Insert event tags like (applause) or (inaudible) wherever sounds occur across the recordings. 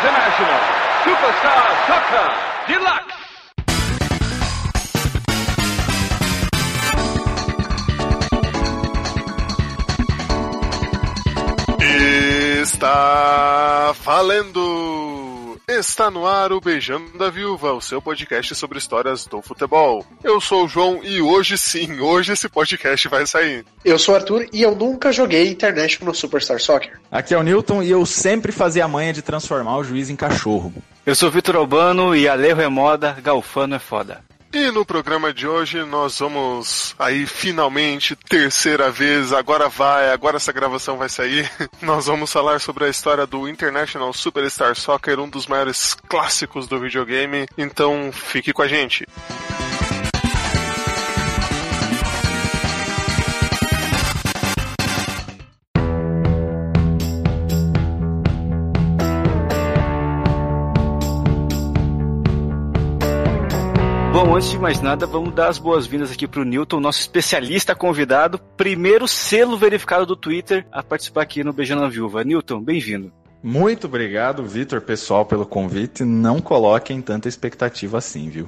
International Superstar Soccer Deluxe. Está valendo! Está no ar o Beijando da Viúva, o seu podcast sobre histórias do futebol. Eu sou o João e hoje sim, hoje esse podcast vai sair. Eu sou o Arthur e eu nunca joguei International Superstar Soccer. Aqui é o Newton e eu sempre fazia a manha de transformar o juiz em cachorro. Eu sou Vitor Albano e Alejo é moda, Galfano é foda. E no programa de hoje nós vamos aí finalmente, terceira vez, agora vai, agora essa gravação vai sair. (laughs) Nós vamos falar sobre a história do International Superstar Soccer, um dos maiores clássicos do videogame. Então fique com a gente. Bom, antes de mais nada, vamos dar as boas-vindas aqui pro Newton, nosso especialista convidado, primeiro selo verificado do Twitter a participar aqui no Beijando a Viúva. Newton, bem-vindo. Muito obrigado, Vitor, pessoal, pelo convite. Não coloquem tanta expectativa assim, viu?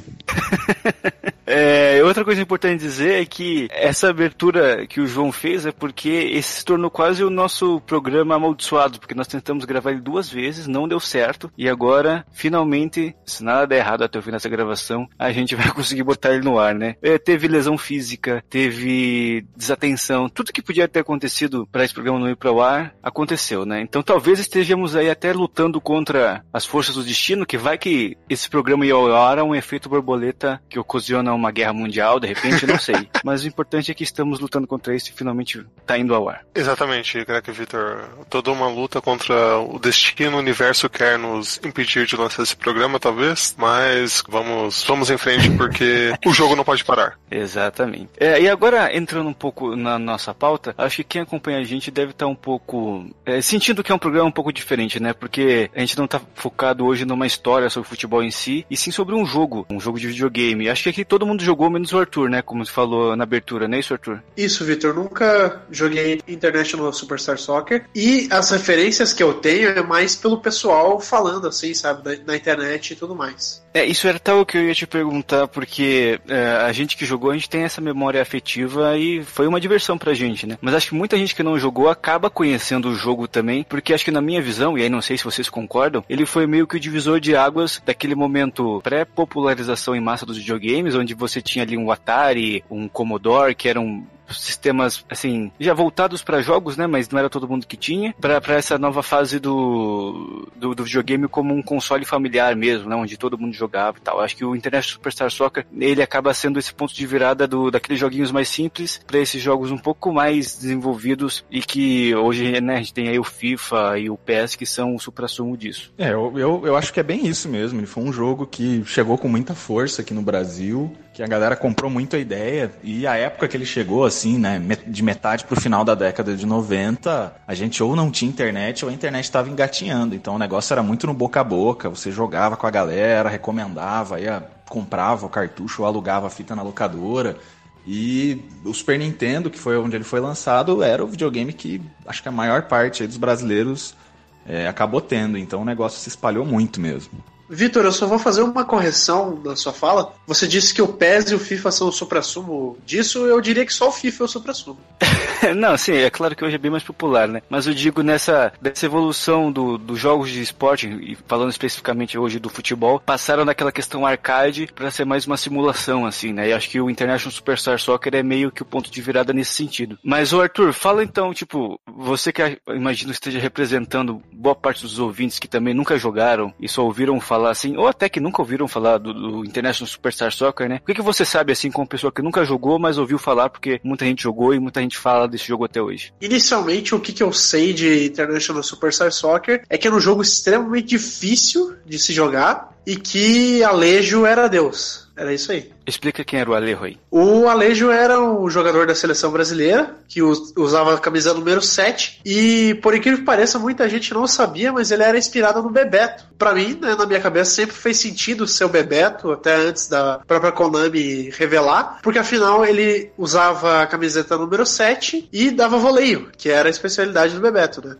(laughs) É, outra coisa importante dizer é que essa abertura que o João fez é porque esse se tornou quase o nosso programa amaldiçoado, porque nós tentamos gravar ele duas vezes, não deu certo, e agora, finalmente, se nada der errado até o fim dessa gravação, a gente (laughs) vai conseguir botar ele no ar, né? É, teve lesão física, teve desatenção, tudo que podia ter acontecido para esse programa não ir para o ar, aconteceu, né? Então talvez estejamos aí até lutando contra as forças do destino, que vai que esse programa ia ao ar é um efeito borboleta que ocasiona uma guerra mundial, de repente, não sei. (laughs) Mas o importante é que estamos lutando contra isso e finalmente tá indo ao ar. Exatamente, Greg Victor. Toda uma luta contra o destino, o universo quer nos impedir de lançar esse programa, talvez, mas vamos, vamos em frente porque (laughs) o jogo não pode parar. Exatamente. É, e agora, entrando um pouco na nossa pauta, acho que quem acompanha a gente deve estar um pouco é, sentindo que é um programa um pouco diferente, né? Porque a gente não tá focado hoje numa história sobre futebol em si, e sim sobre um jogo, um jogo de videogame. Acho que aqui todo mundo jogou menos o Arthur, né? Como você falou na abertura, não é isso, Arthur? Isso, Vitor. Nunca joguei International Superstar Soccer e as referências que eu tenho é mais pelo pessoal falando assim, sabe, na, na internet e tudo mais. É, isso era tal que eu ia te perguntar, porque é, a gente que jogou, a gente tem essa memória afetiva e foi uma diversão pra gente, né? Mas acho que muita gente que não jogou acaba conhecendo o jogo também, porque acho que na minha visão, e aí não sei se vocês concordam, ele foi meio que o divisor de águas daquele momento pré-popularização em massa dos videogames, onde você tinha ali um Atari, um Commodore, que eram sistemas assim já voltados para jogos, né? Mas não era todo mundo que tinha para essa nova fase do, do, do videogame como um console familiar mesmo, né? Onde todo mundo jogava e tal. Acho que o International Superstar Soccer ele acaba sendo esse ponto de virada do daqueles joguinhos mais simples para esses jogos um pouco mais desenvolvidos e que hoje né, a gente tem aí o FIFA e o PES que são o supra-sumo disso. É, eu, eu, eu acho que é bem isso mesmo. Ele foi um jogo que chegou com muita força aqui no Brasil, que a galera comprou muito a ideia e a época que ele chegou assim, né, de metade pro final da década de 90, a gente ou não tinha internet ou a internet estava engatinhando. Então o negócio era muito no boca a boca, você jogava com a galera, recomendava, ia comprava o cartucho ou alugava a fita na locadora. E o Super Nintendo, que foi onde ele foi lançado, era o videogame que acho que a maior parte dos brasileiros é, acabou tendo. Então o negócio se espalhou muito mesmo. Vitor, eu só vou fazer uma correção na sua fala. Você disse que o PES e o FIFA são o supra-sumo disso, eu diria que só o FIFA é o supra-sumo. (laughs) Não, sim, é claro que hoje é bem mais popular, né? Mas eu digo nessa dessa evolução dos do jogos de esporte, e falando especificamente hoje do futebol, passaram daquela questão arcade para ser mais uma simulação, assim, né? E acho que o International Superstar Soccer é meio que o ponto de virada nesse sentido. Mas, o Arthur, fala então, tipo, você que imagino esteja representando boa parte dos ouvintes que também nunca jogaram e só ouviram falar assim, ou até que nunca ouviram falar do, do International Superstar Soccer, né? O que, que você sabe, assim, como pessoa que nunca jogou, mas ouviu falar porque muita gente jogou e muita gente fala desse jogo até hoje? Inicialmente, o que, que eu sei de International Superstar Soccer é que era um jogo extremamente difícil de se jogar e que Alejo era Deus. Era isso aí. Explica quem era o Alejo aí. O Alejo era um jogador da seleção brasileira que us- usava a camisa número 7 e, por incrível que pareça, muita gente não sabia, mas ele era inspirado no Bebeto. Pra mim, né, na minha cabeça, sempre fez sentido ser o Bebeto, até antes da própria Konami revelar, porque afinal ele usava a camiseta número 7 e dava voleio, que era a especialidade do Bebeto, né?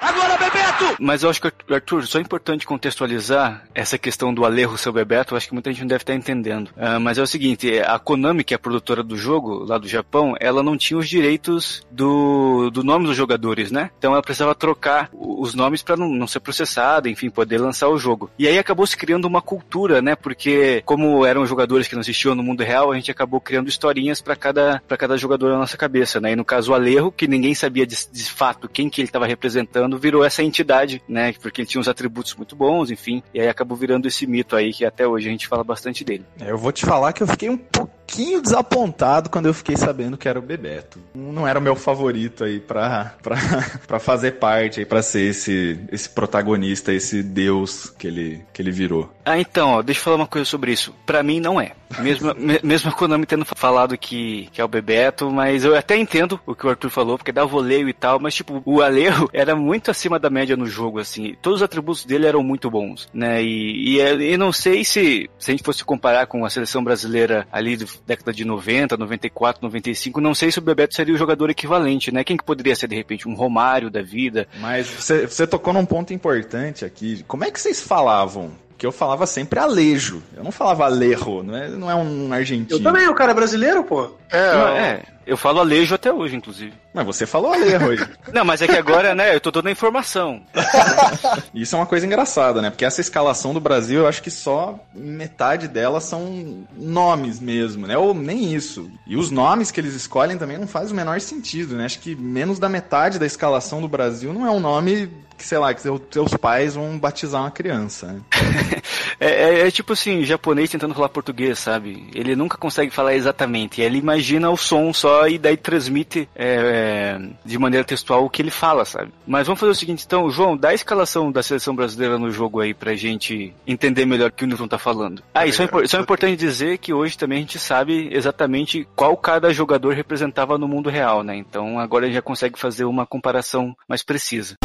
Mas eu acho que, Arthur, só é importante contextualizar essa questão do Alejo seu Bebeto, eu acho que muita gente não deve estar entendendo. Ah, mas é o seguinte, a Konami, que é a produtora do jogo, lá do Japão, ela não tinha os direitos do, do nome dos jogadores, né? Então ela precisava trocar os nomes para não, não ser processada, enfim, poder lançar o jogo. E aí acabou se criando uma cultura, né? Porque como eram jogadores que não existiam no mundo real, a gente acabou criando historinhas para cada, pra cada jogador na nossa cabeça, né? E no caso o Alejo, que ninguém sabia de, de fato quem que ele estava representando, virou essa entidade, né? Porque ele tinha uns atributos muito bons, enfim. E aí acabou virando esse mito aí que até hoje a gente fala bastante dele. É, Eu vou te falar que eu fiquei um pouquinho desapontado quando eu fiquei sabendo que era o Bebeto. Não era o meu favorito aí pra, pra, (laughs) pra fazer parte aí, pra ser esse, esse protagonista, esse deus que ele, que ele virou. Ah, então, ó, deixa eu falar uma coisa sobre isso. Pra mim não é. Mesmo, (laughs) me- mesmo a Konami tendo falado que, que é o Bebeto, mas eu até entendo o que o Arthur falou, porque dá voleio e tal, mas tipo, o Alejo (laughs) era muito acima da média no jogo, assim. Todos os atributos dele eram muito bons, né? E, e, é- e não sei se, se a gente fosse comparar com a seleção brasileira ali da década de 90, 94, 95, não sei se o Bebeto seria o jogador equivalente, né? Quem que poderia ser, de repente, um Romário da vida? Mas você, você tocou num ponto importante aqui. Como é que vocês falavam? Que eu falava sempre Alejo. Eu não falava Alejo, não é, não é um argentino. Eu também, o cara é brasileiro, pô. É, Não, é, eu falo Alejo até hoje, inclusive. Mas você falou Alejo aí. (laughs) Não, mas é que agora, né, eu tô dando a informação. (laughs) Isso é uma coisa engraçada, né? Porque essa escalação do Brasil, eu acho que só metade dela são nomes mesmo, né? Ou nem isso. E os nomes que eles escolhem também não faz o menor sentido, né? Acho que menos da metade da escalação do Brasil não é um nome que, sei lá, que seu- seus pais vão batizar uma criança. Né? (laughs) É, é- é tipo assim, japonês tentando falar português, sabe? Ele nunca consegue falar exatamente. Ele imagina o som só e daí transmite é, é, de maneira textual o que ele fala, sabe? Mas vamos fazer o seguinte, então, João, dá a escalação da seleção brasileira no jogo aí pra gente entender melhor o que o Newton tá falando. Ah, e só, é impor- só é importante dizer que hoje também a gente sabe exatamente qual cada jogador representava no mundo real, né? Então agora a gente já consegue fazer uma comparação mais precisa.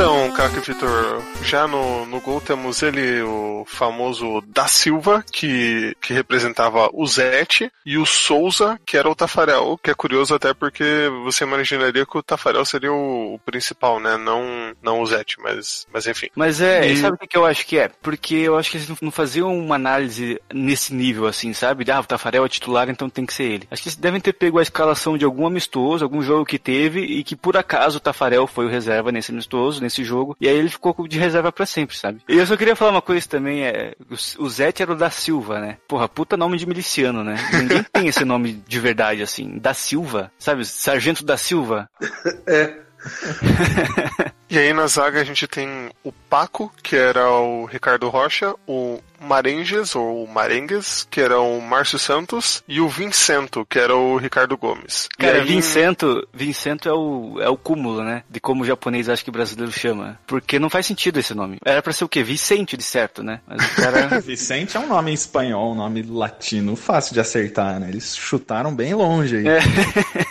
Então, craque Vitor, já no, no gol temos ele, o famoso Da Silva, que, que representava o Zete, e o Souza, que era o Tafarel, que é curioso até porque você imaginaria que o Tafarel seria o, o principal, né? Não, não o Zete, mas, mas enfim. Mas é, E- sabe o que eu acho que é? Porque eu acho que eles não- não faziam uma análise nesse nível assim, sabe? De, ah, o Tafarel é titular, então tem que ser ele. Acho que eles devem ter pego a escalação de algum amistoso, algum jogo que teve, e que por acaso o Tafarel foi o reserva nesse amistoso, nesse jogo, e aí ele ficou de reserva pra sempre, sabe? E eu só queria falar uma coisa também, é, o Zete era o da Silva, né? Porra, puta nome de miliciano, né? Ninguém (laughs) tem esse nome de verdade, assim. Da Silva, sabe? Sargento da Silva. É. (laughs) E aí na zaga a gente tem o Paco, que era o Ricardo Rocha, o Marenges, ou Marengues, que era o Márcio Santos, e o Vincento, que era o Ricardo Gomes. E Cara, aí- Vincento, Vincento é o, é o cúmulo, né? De como o japonês acha que o brasileiro chama. Porque não faz sentido esse nome. Era pra ser o quê? Vicente, de certo, né? Mas o cara. (laughs) Vicente é um nome em espanhol, um nome latino, fácil de acertar, né? Eles chutaram bem longe aí. É. (laughs)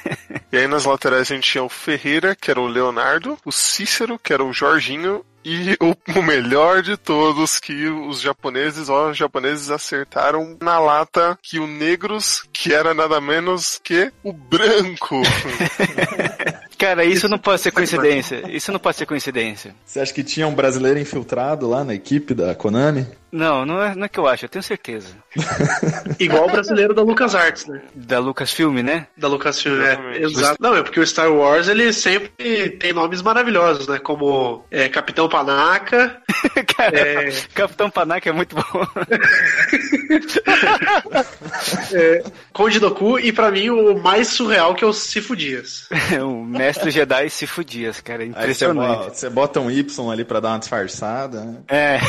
E aí nas laterais a gente tinha o Ferreira, que era o Leonardo, o Cícero, que era o Jorginho, e (laughs) o, o melhor de todos, que os japoneses, ó, os japoneses acertaram na lata que o Negros, que era nada menos que o Branco. (laughs) Cara, isso não pode ser coincidência. Isso não pode ser coincidência. Você acha que tinha um brasileiro infiltrado lá na equipe da Konami? Não, não é, não é que eu acho, eu tenho certeza. (laughs) Igual o brasileiro da LucasArts, né? Da Lucasfilm, né? Da Lucasfilm, é. Exatamente. Exato. Não, é porque o Star Wars, ele sempre tem nomes maravilhosos, né? Como é, Capitão Panaca, (laughs) Cara, É. Capitão Panaca é muito bom. (laughs) é, Conde Doku e pra mim o mais surreal que é o Sifo Dias. o mestre Jedi se fudias, cara. Aí você Impressionante. bota, você bota um Y ali pra dar uma disfarçada. né? É.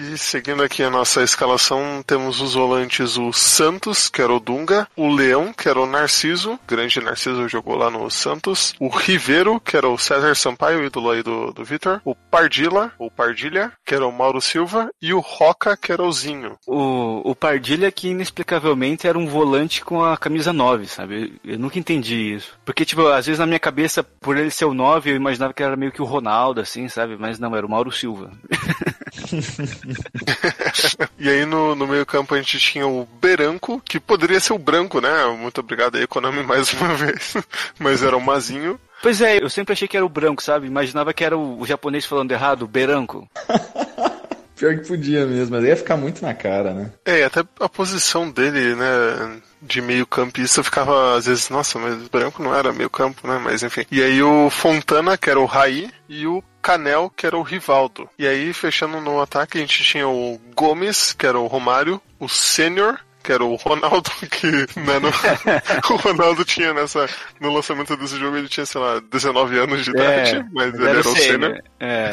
E seguindo aqui a nossa escalação, temos os volantes o Santos, que era o Dunga, o Leão, que era o Narciso, grande Narciso jogou lá no Santos, o Riveiro, que era o César Sampaio, ídolo aí do, do Vitor, o Pardila, ou Pardilha, que era o Mauro Silva, e o Roca, que era o Zinho. O, o Pardilha que inexplicavelmente era um volante com a camisa 9, sabe? Eu, eu nunca entendi isso. Porque, tipo, às vezes na minha cabeça, por ele ser o 9, eu imaginava que era meio que o Ronaldo, assim, sabe? Mas não, era o Mauro Silva. (laughs) (laughs) e aí no, no meio campo a gente tinha o Beranco, que poderia ser o Branco, né? Muito obrigado aí, Konami, mais uma vez. (laughs) Mas era o Mazinho. Pois é, eu sempre achei que era o branco, sabe? Imaginava que era o, o japonês falando errado, o beranco. (laughs) Pior que podia mesmo, mas ia ficar muito na cara, né? É, até a posição dele, né, de meio campista ficava às vezes, nossa, mas o branco não era meio campo, né, mas enfim. E aí o Fontana, que era o Raí, e o Canel, que era o Rivaldo. E aí, fechando no ataque, a gente tinha o Gomes, que era o Romário, o Sênior, que era o Ronaldo, (laughs) que né, no, (laughs) o Ronaldo tinha nessa. No lançamento desse jogo ele tinha, sei lá, 19 anos de idade, É, mas ele era o sênior. É.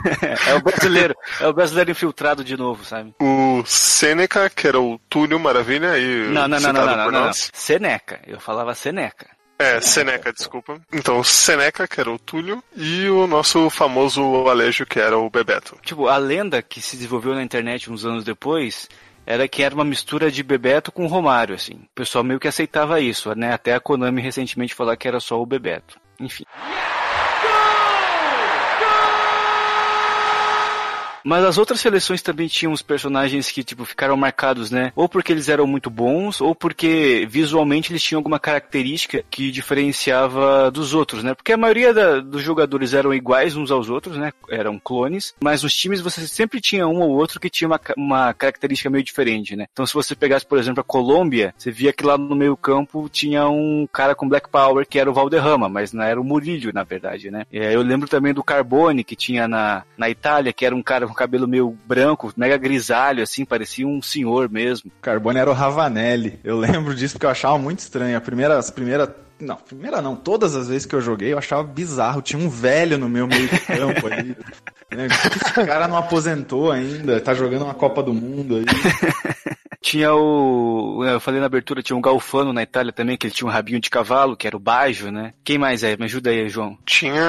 (laughs) é o brasileiro. É o brasileiro infiltrado de novo, sabe? O Seneca, que era o Túlio Maravilha, e Não, não, não, não, não, não, não. Seneca. Eu falava Seneca. É, Seneca, desculpa. Então, Seneca, que era o Túlio, e o nosso famoso Alejo, que era o Bebeto. Tipo, a lenda que se desenvolveu na internet uns anos depois era que era uma mistura de Bebeto com Romário, assim. O pessoal meio que aceitava isso, né? Até a Konami recentemente falar que era só o Bebeto. Enfim. Mas as outras seleções também tinham os personagens que, tipo, ficaram marcados, né? Ou porque eles eram muito bons, ou porque visualmente eles tinham alguma característica que diferenciava dos outros, né? Porque a maioria da- dos jogadores eram iguais uns aos outros, né? Eram clones, mas nos times você sempre tinha um ou outro que tinha uma, uma característica meio diferente, né? Então se você pegasse, por exemplo, a Colômbia, você via que lá no meio campo tinha um cara com Black Power que era o Valderrama, mas não era o Murillo, na verdade, né? É, eu lembro também do Carbone, que tinha na, na Itália, que era um cara com cabelo meio branco, mega grisalho, assim, parecia um senhor mesmo. Carbone era o Ravanelli. Eu lembro disso porque eu achava muito estranho. A primeira, as primeira, não, primeira não, todas as vezes que eu joguei eu achava bizarro. Tinha um velho no meu meio de campo ali. (laughs) né? Esse cara não aposentou ainda, tá jogando uma Copa do Mundo aí. (laughs) Tinha o. Eu falei na abertura, tinha um Galfano na Itália também, que ele tinha um rabinho de cavalo, que era o Baggio, né? Quem mais é? Me ajuda aí, João. Tinha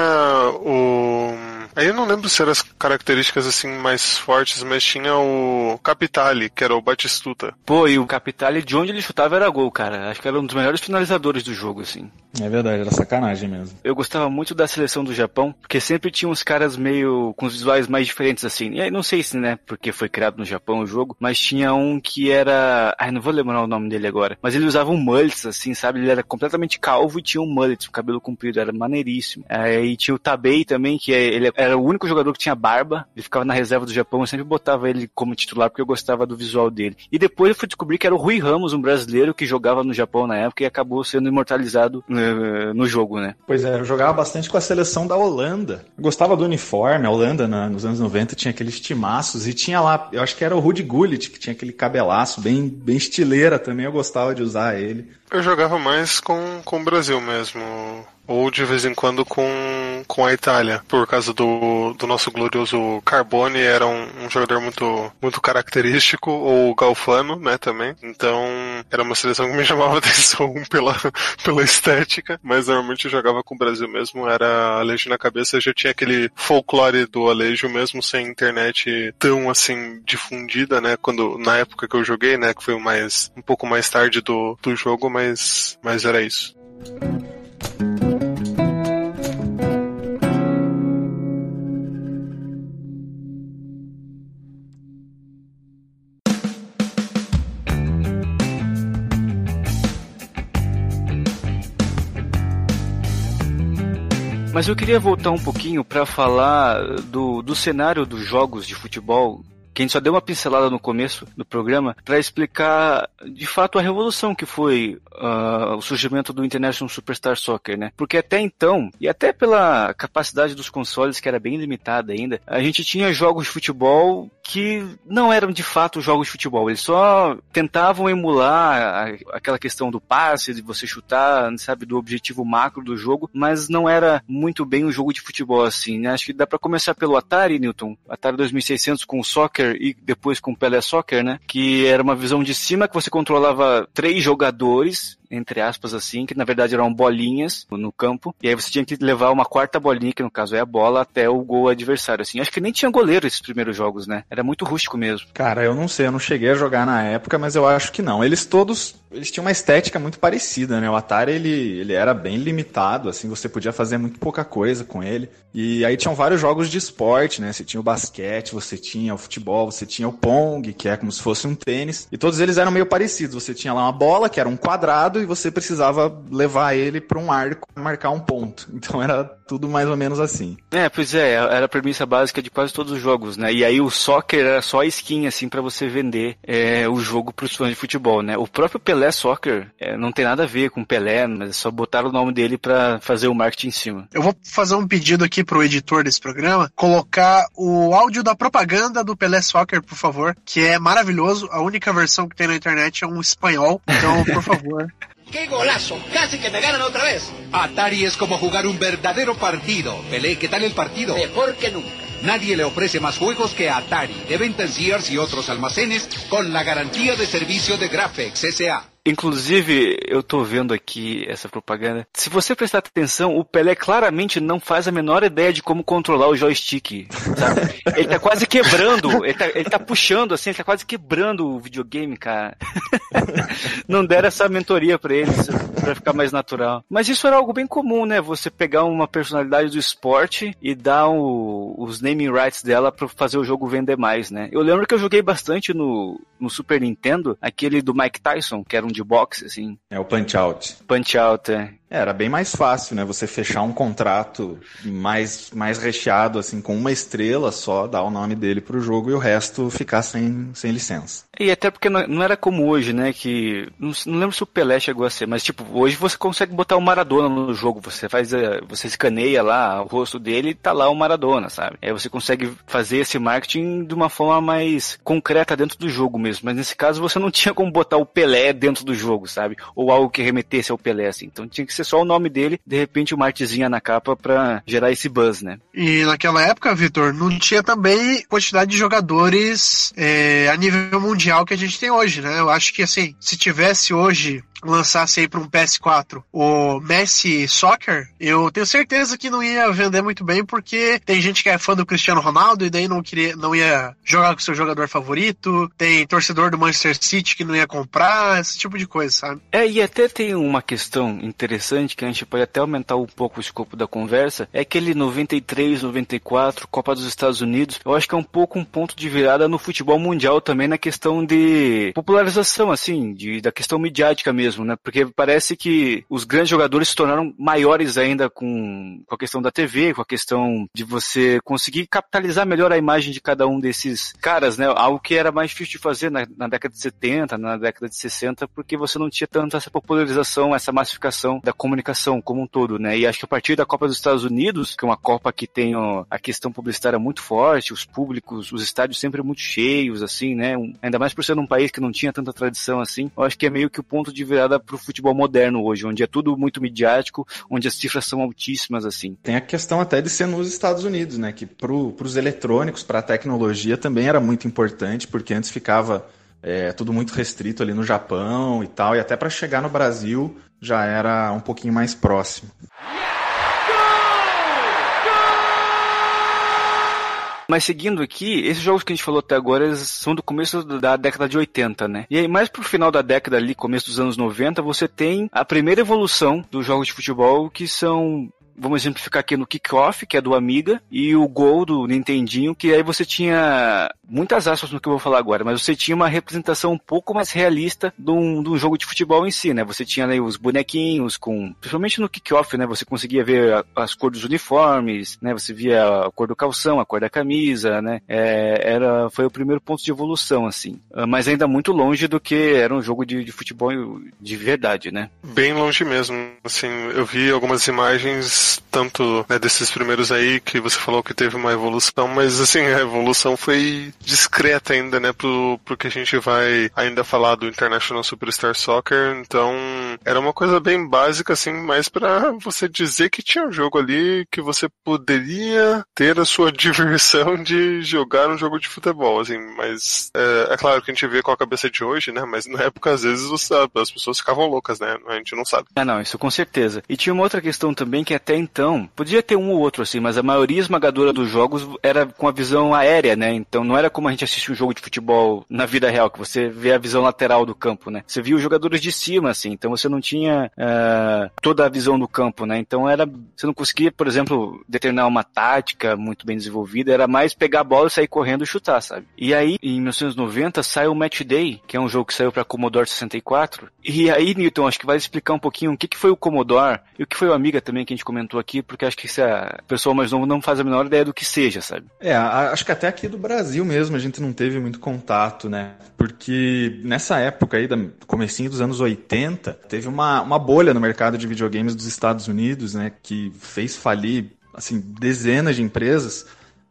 o. Aí eu não lembro se eram as características assim mais fortes, mas tinha o Capitale, que era o Batistuta. Pô, e o Capitale, de onde ele chutava era gol, cara. Acho que era um dos melhores finalizadores do jogo, assim. É verdade, era sacanagem mesmo. Eu gostava muito da seleção do Japão, porque sempre tinha uns caras meio com os visuais mais diferentes assim. E aí não sei se, né, porque foi criado no Japão o jogo, mas tinha um que era, ai, não vou lembrar o nome dele agora, mas ele usava um mullets assim, sabe? Ele era completamente calvo e tinha um mullet, um cabelo comprido, era maneiríssimo. Aí tinha o Tabei também, que ele era o único jogador que tinha barba, ele ficava na reserva do Japão, eu sempre botava ele como titular porque eu gostava do visual dele. E depois eu fui descobrir que era o Rui Ramos, um brasileiro que jogava no Japão na época e acabou sendo imortalizado eh, no jogo, né? Pois é, eu jogava bastante com a seleção da Holanda. Eu gostava do uniforme, a Holanda na- nos anos 90 tinha aqueles timaços e tinha lá, eu acho que era o Rudy Gullit, que tinha aquele cabelaço bem, bem estileira também, eu gostava de usar ele. Eu jogava mais com, com o Brasil mesmo. Ou de vez em quando com, com a Itália. Por causa do, do nosso glorioso Carbone, era um, um jogador muito, muito característico. Ou Galfano, né, também. Então, era uma seleção que me (laughs) chamava atenção pela, pela estética. Mas normalmente eu jogava com o Brasil mesmo. Era Alejo na cabeça. Já tinha aquele folclore do Alejo mesmo, sem internet tão assim difundida, né? Quando, na época que eu joguei, né? Que foi mais, um pouco mais tarde do, do jogo, mas, mas era isso. Mas eu queria voltar um pouquinho para falar do, do cenário dos jogos de futebol que a gente só deu uma pincelada no começo do programa para explicar de fato a revolução que foi uh, o surgimento do International Superstar Soccer, né? Porque até então, e até pela capacidade dos consoles, que era bem limitada ainda, a gente tinha jogos de futebol que não eram de fato jogos de futebol. Eles só tentavam emular a, aquela questão do passe, de você chutar, sabe, do objetivo macro do jogo, mas não era muito bem um jogo de futebol assim, né? Acho que dá para começar pelo Atari, Newton. Atari 2600 com o Soccer e depois com Pelé Soccer, né? Que era uma visão de cima que você controlava três jogadores entre aspas assim, que na verdade eram bolinhas no campo, e aí você tinha que levar uma quarta bolinha, que no caso é a bola, até o gol adversário, assim. Acho que nem tinha goleiro esses primeiros jogos, né? Era muito rústico mesmo. Cara, eu não sei, eu não cheguei a jogar na época, mas eu acho que não. Eles todos, eles tinham uma estética muito parecida, né? O Atari, ele, ele era bem limitado, assim, você podia fazer muito pouca coisa com ele. E aí tinham vários jogos de esporte, né? Você tinha o basquete, você tinha o futebol, você tinha o pong, que é como se fosse um tênis, e todos eles eram meio parecidos. Você tinha lá uma bola, que era um quadrado, e você precisava levar ele para um arco marcar um ponto. (laughs) Então era tudo mais ou menos assim. É, pois é, era a premissa básica de quase todos os jogos, né? E aí o soccer era só skin, assim, para você vender é, o jogo pros fãs de futebol, né? O próprio Pelé Soccer é, não tem nada a ver com Pelé, mas é só botaram o nome dele para fazer o marketing em cima. Eu vou fazer um pedido aqui pro editor desse programa, colocar o áudio da propaganda do Pelé Soccer, por favor, que é maravilhoso. A única versão que tem na internet é um espanhol, então, por (laughs) favor. ¡Qué golazo! ¡Casi que me ganan otra vez! Atari es como jugar un verdadero partido. Pelé, ¿qué tal el partido? Mejor que nunca. Nadie le ofrece más juegos que Atari, de venta en Sears y otros almacenes, con la garantía de servicio de Graphics S.A. Inclusive, eu tô vendo aqui essa propaganda. Se você prestar atenção, o Pelé claramente não faz a menor ideia de como controlar o joystick, sabe? (laughs) Ele tá quase quebrando, ele tá, ele tá puxando assim, ele tá quase quebrando o videogame, cara. (laughs) não deram essa mentoria para eles, para ficar mais natural. Mas isso era algo bem comum, né? Você pegar uma personalidade do esporte e dar o, os naming rights dela para fazer o jogo vender mais, né? Eu lembro que eu joguei bastante no, no Super Nintendo, aquele do Mike Tyson, que era um de boxe, assim. É o Punch Out. Punch Out, é. É, era bem mais fácil, né? Você fechar um contrato mais, mais recheado, assim, com uma estrela só, dar o nome dele pro jogo e o resto ficar sem, sem licença. E até porque não, não era como hoje, né? Que. Não, não, lembro se o Pelé chegou a ser, mas tipo, hoje você consegue botar o Maradona no jogo. Você faz. Eh, você escaneia lá o rosto dele e tá lá o Maradona, sabe? Aí você consegue fazer esse marketing de uma forma mais concreta dentro do jogo mesmo. Mas nesse caso você não tinha como botar o Pelé dentro do jogo, sabe? Ou algo que remetesse ao Pelé, assim. Então tinha que ser só o nome dele, de repente uma artezinha na capa pra gerar esse buzz, né? E naquela época, Vitor, não tinha também quantidade de jogadores é, a nível mundial que a gente tem hoje, né? Eu acho que assim, se tivesse hoje lançasse aí para um PS4 o Messi Soccer, eu tenho certeza que não ia vender muito bem, porque tem gente que é fã do Cristiano Ronaldo e daí não queria, não ia jogar com seu jogador favorito, tem torcedor do Manchester City que não ia comprar, esse tipo de coisa, sabe? É, e até tem uma questão interessante que a gente pode até aumentar um pouco o escopo da conversa, é aquele 93, 94, Copa dos Estados Unidos, eu acho que é um pouco um ponto de virada no futebol mundial também na questão de popularização, assim, de, da questão midiática mesmo né? Porque parece que os grandes jogadores se tornaram maiores ainda com, com a questão da TV, com a questão de você conseguir capitalizar melhor a imagem de cada um desses caras, né? Algo que era mais difícil de fazer na, na década de 70, na década de 60, porque você não tinha tanto essa popularização, essa massificação da comunicação como um todo, né? E acho que a partir da Copa dos Estados Unidos, que é uma Copa que tem ó, a questão publicitária muito forte, os públicos, os estádios sempre muito cheios, assim, né? Um, ainda mais por ser um país que não tinha tanta tradição assim, eu acho que é meio que o ponto de virada para o futebol moderno hoje, onde é tudo muito midiático, onde as cifras são altíssimas assim. Tem a questão até de ser nos Estados Unidos, né? Que para os eletrônicos, para a tecnologia também era muito importante, porque antes ficava é, tudo muito restrito ali no Japão e tal, e até para chegar no Brasil já era um pouquinho mais próximo. Mas seguindo aqui, esses jogos que a gente falou até agora são do começo da década de 80, né? E aí, mais pro final da década ali, começo dos anos 90, você tem a primeira evolução dos jogos de futebol que são vamos exemplificar aqui no Kickoff, que é do Amiga, e o Gol do Nintendinho, que aí você tinha muitas aspas no que eu vou falar agora, mas você tinha uma representação um pouco mais realista de um, de um jogo de futebol em si, né? Você tinha ali os bonequinhos com, principalmente no Kickoff, né? Você conseguia ver as cores dos uniformes, né? Você via a cor do calção, a cor da camisa, né? É, era, foi o primeiro ponto de evolução, assim. Ah, Mas ainda muito longe do que era um jogo de, de futebol de verdade, né? Bem longe mesmo. Assim, eu vi algumas imagens, tanto né, desses primeiros aí, que você falou que teve uma evolução, mas assim, a evolução foi discreta ainda, né, pro, pro que a gente vai ainda falar do International Superstar Soccer. Então, era uma coisa bem básica, assim, mais pra você dizer que tinha um jogo ali que você poderia ter a sua (laughs) diversão de jogar um jogo de futebol, assim, mas é, é claro que a gente vê com a cabeça de hoje, né, mas na época, às vezes, você, as pessoas ficavam loucas, né, a gente não sabe. Ah, não, isso com certeza. E tinha uma outra questão também que até então, podia ter um ou outro assim, mas a maioria esmagadora dos jogos era com a visão aérea, né? Então não era como a gente assiste um jogo de futebol na vida real, que você vê a visão lateral do campo, né? Você via os jogadores de cima, assim, então você não tinha ah, toda a visão do campo, né? Então era, você não conseguia, por exemplo, determinar uma tática muito bem desenvolvida, era mais pegar a bola e sair correndo e chutar, sabe? E aí, em 1990, saiu o Match Day, que é um jogo que saiu para Commodore 64. E aí, Newton, acho que vai explicar um pouquinho o que, que foi o Commodore e o que foi o Amiga também que a gente comentou aqui, porque acho que se a pessoa mais nova não faz a menor ideia do que seja, sabe? É, acho que até aqui do Brasil mesmo a gente não teve muito contato, né? Porque nessa época aí, comecinho dos anos 80, teve uma, uma bolha no mercado de videogames dos Estados Unidos, né? Que fez falir, assim, dezenas de empresas.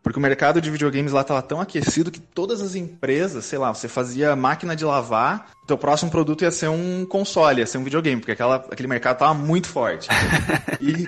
Porque o mercado de videogames lá estava tão aquecido que todas as empresas, sei lá, você fazia máquina de lavar, teu próximo produto ia ser um console, ia ser um videogame, porque aquela, aquele mercado estava muito forte. (laughs) e,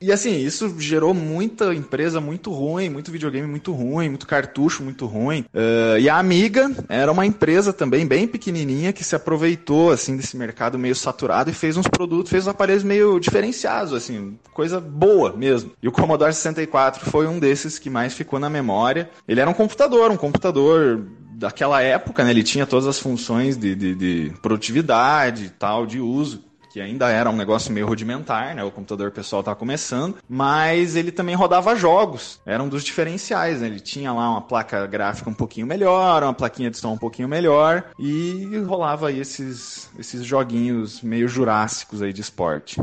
e assim, isso gerou muita empresa muito ruim, muito videogame muito ruim, muito cartucho muito ruim. Ah, e a Amiga era uma empresa também bem pequenininha que se aproveitou assim desse mercado meio saturado e fez uns produtos, fez uns aparelhos meio diferenciados, assim, coisa boa mesmo. E o Commodore 64 foi um desses que mais ficou na memória. Ele era um computador, um computador daquela época, né? Ele tinha todas as funções de, de, de produtividade tal, de uso que ainda era um negócio meio rudimentar, né? O computador pessoal estava começando, mas ele também rodava jogos. Era um dos diferenciais, né? Ele tinha lá uma placa gráfica um pouquinho melhor, uma plaquinha de som um pouquinho melhor e rolava aí esses, esses joguinhos meio jurássicos aí de esporte.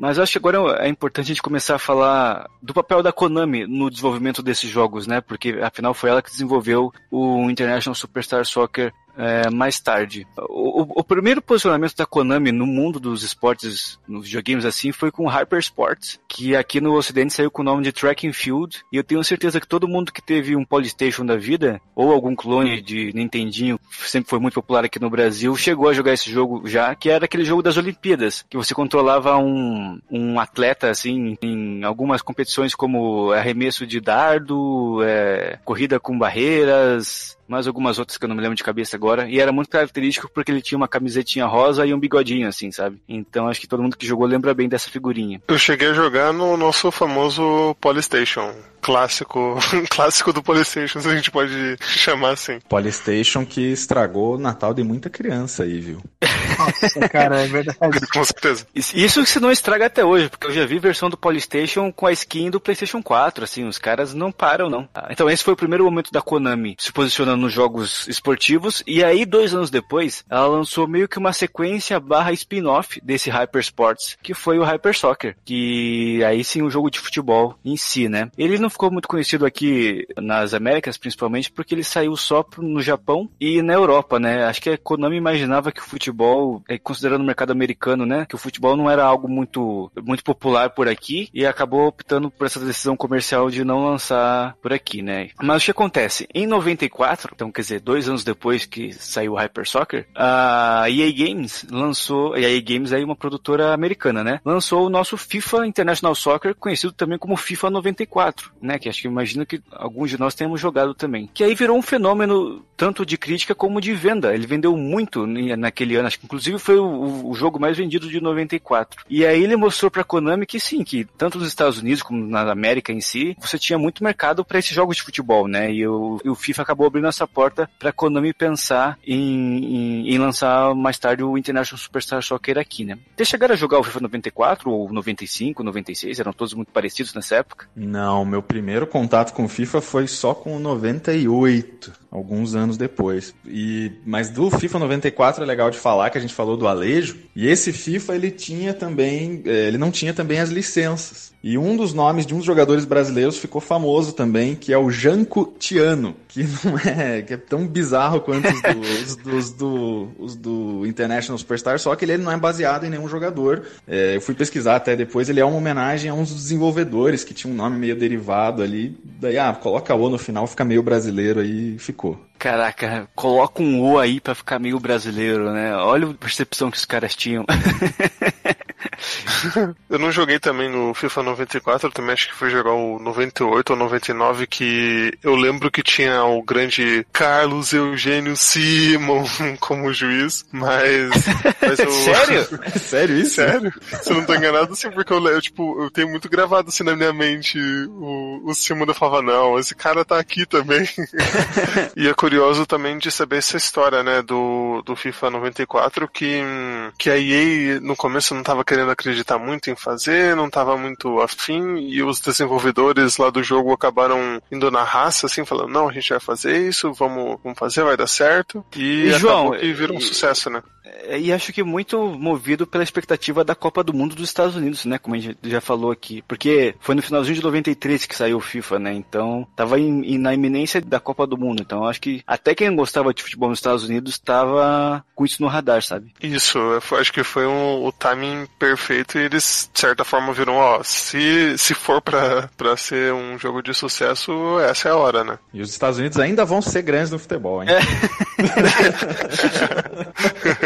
Mas acho que agora é importante a gente começar a falar do papel da Konami no desenvolvimento desses jogos, né? Porque afinal foi ela que desenvolveu o International Superstar Soccer é, mais tarde. O, o- o primeiro posicionamento da Konami no mundo dos esportes, nos videogames assim, foi com Hyper Sports, que aqui no ocidente saiu com o nome de Track and Field, e eu tenho certeza que todo mundo que teve um Polystation da vida, ou algum clone de Nintendinho, sempre foi muito popular aqui no Brasil, chegou a jogar esse jogo já, que era aquele jogo das Olimpíadas, que você controlava um, um atleta, assim, em algumas competições como arremesso de dardo, é, corrida com barreiras, mais algumas outras que eu não me lembro de cabeça agora. E era muito característico porque ele tinha uma camisetinha rosa e um bigodinho, assim, sabe? Então acho que todo mundo que jogou lembra bem dessa figurinha. Eu cheguei a jogar no nosso famoso Polystation. Clássico, (laughs) clássico do Polystation, se a gente pode chamar assim. Polystation que estragou o Natal de muita criança aí, viu? (laughs) Nossa, cara, é verdade. (laughs) Com certeza. Isso- Isso se não estraga até hoje, porque eu já vi versão do Polystation com a skin do PlayStation 4, assim, os caras não param, não. Ah, Então esse foi o primeiro momento da Konami se posicionando nos jogos esportivos, e aí, dois anos depois, ela lançou meio que uma sequência barra spin-off desse Hyper Sports, que foi o Hyper Soccer, que aí sim o jogo de futebol em si, né? Ele não ficou muito conhecido aqui nas Américas, principalmente, porque ele saiu só no Japão e na Europa, né? Acho que a Konami imaginava que o futebol, eh, considerando o mercado americano, né? Que o futebol não era algo muito, muito popular por aqui e acabou optando por essa decisão comercial de não lançar por aqui, né? Mas o que acontece? Em 94, então quer dizer, dois anos depois que saiu o Hyper Soccer, a EA Games lançou, a EA Games é uma produtora americana, né? Lançou o nosso FIFA International Soccer, conhecido também como FIFA 94, né? Que acho que imagino que alguns de nós tenhamos jogado também. Que aí virou um fenômeno tanto de crítica como de venda. Ele vendeu muito ni- naquele ano, acho que inclusive inclusive foi o, o, jogo mais vendido de 94. E aí ele mostrou pra Konami que sim, que tanto nos Estados Unidos como na América em si, você tinha muito mercado para esses jogos de futebol, né? E o, e o FIFA acabou abrindo essa porta pra Konami pensar em, em, em, lançar mais tarde o International Superstar Soccer aqui, né? Vocês chegaram a jogar o FIFA 94 ou 95, 96? Eram todos muito parecidos nessa época? Não, meu primeiro contato com o FIFA foi só com o 98 alguns anos depois. E mas do FIFA 94 é legal de falar que a gente falou do Alejo. E esse FIFA ele tinha também, é, ele não tinha também as licenças. E um dos nomes de um dos jogadores brasileiros ficou famoso também, que é o Janco Tiano, que (laughs) não é, que é tão bizarro quanto os do, (laughs) os, do, os do International Superstar, só que ele não é baseado em nenhum jogador. É, eu fui pesquisar até depois, ele é uma homenagem a uns desenvolvedores que tinha um nome meio derivado ali. Daí, ah, coloca o no final, fica meio brasileiro aí, ficou. Caraca, coloca um O aí pra ficar meio brasileiro, né? Olha a percepção que os caras tinham. (laughs) (laughs) eu não joguei também no FIFA 94, eu também acho que foi jogar o 98 ou 99, que eu lembro que tinha o grande Carlos Eugênio Simon (laughs) como juiz, mas. mas eu... (laughs) Sério? Sério isso? Sério? Se eu não tô enganado, sim, porque eu, eu, tipo, eu tenho muito gravado assim na minha mente o, o Simon da falava, não, esse cara tá aqui também. e é curioso também de saber essa história, né, do, do FIFA 94, que, que a EA no começo não tava querendo acreditar muito em fazer, não estava muito afim, e os desenvolvedores lá do jogo acabaram indo na raça, assim, falando, não, a gente vai fazer isso, vamos, vamos fazer, vai dar certo. E, e João, e virou um sucesso, né? É, e acho que muito movido pela expectativa da Copa do Mundo dos Estados Unidos, né? Como a gente já falou aqui. Porque foi no finalzinho de 93 que saiu o FIFA, né? Então, tava em, na iminência da Copa do Mundo. Então, acho que até quem gostava de futebol nos Estados Unidos estava com isso no radar, sabe? Isso, acho que foi um, o timing perfeito e eles, de certa forma, viram, ó, se, se for pra, pra ser um jogo de sucesso, essa é a hora, né? E os Estados Unidos ainda vão ser grandes no futebol, hein? É. (laughs) (laughs)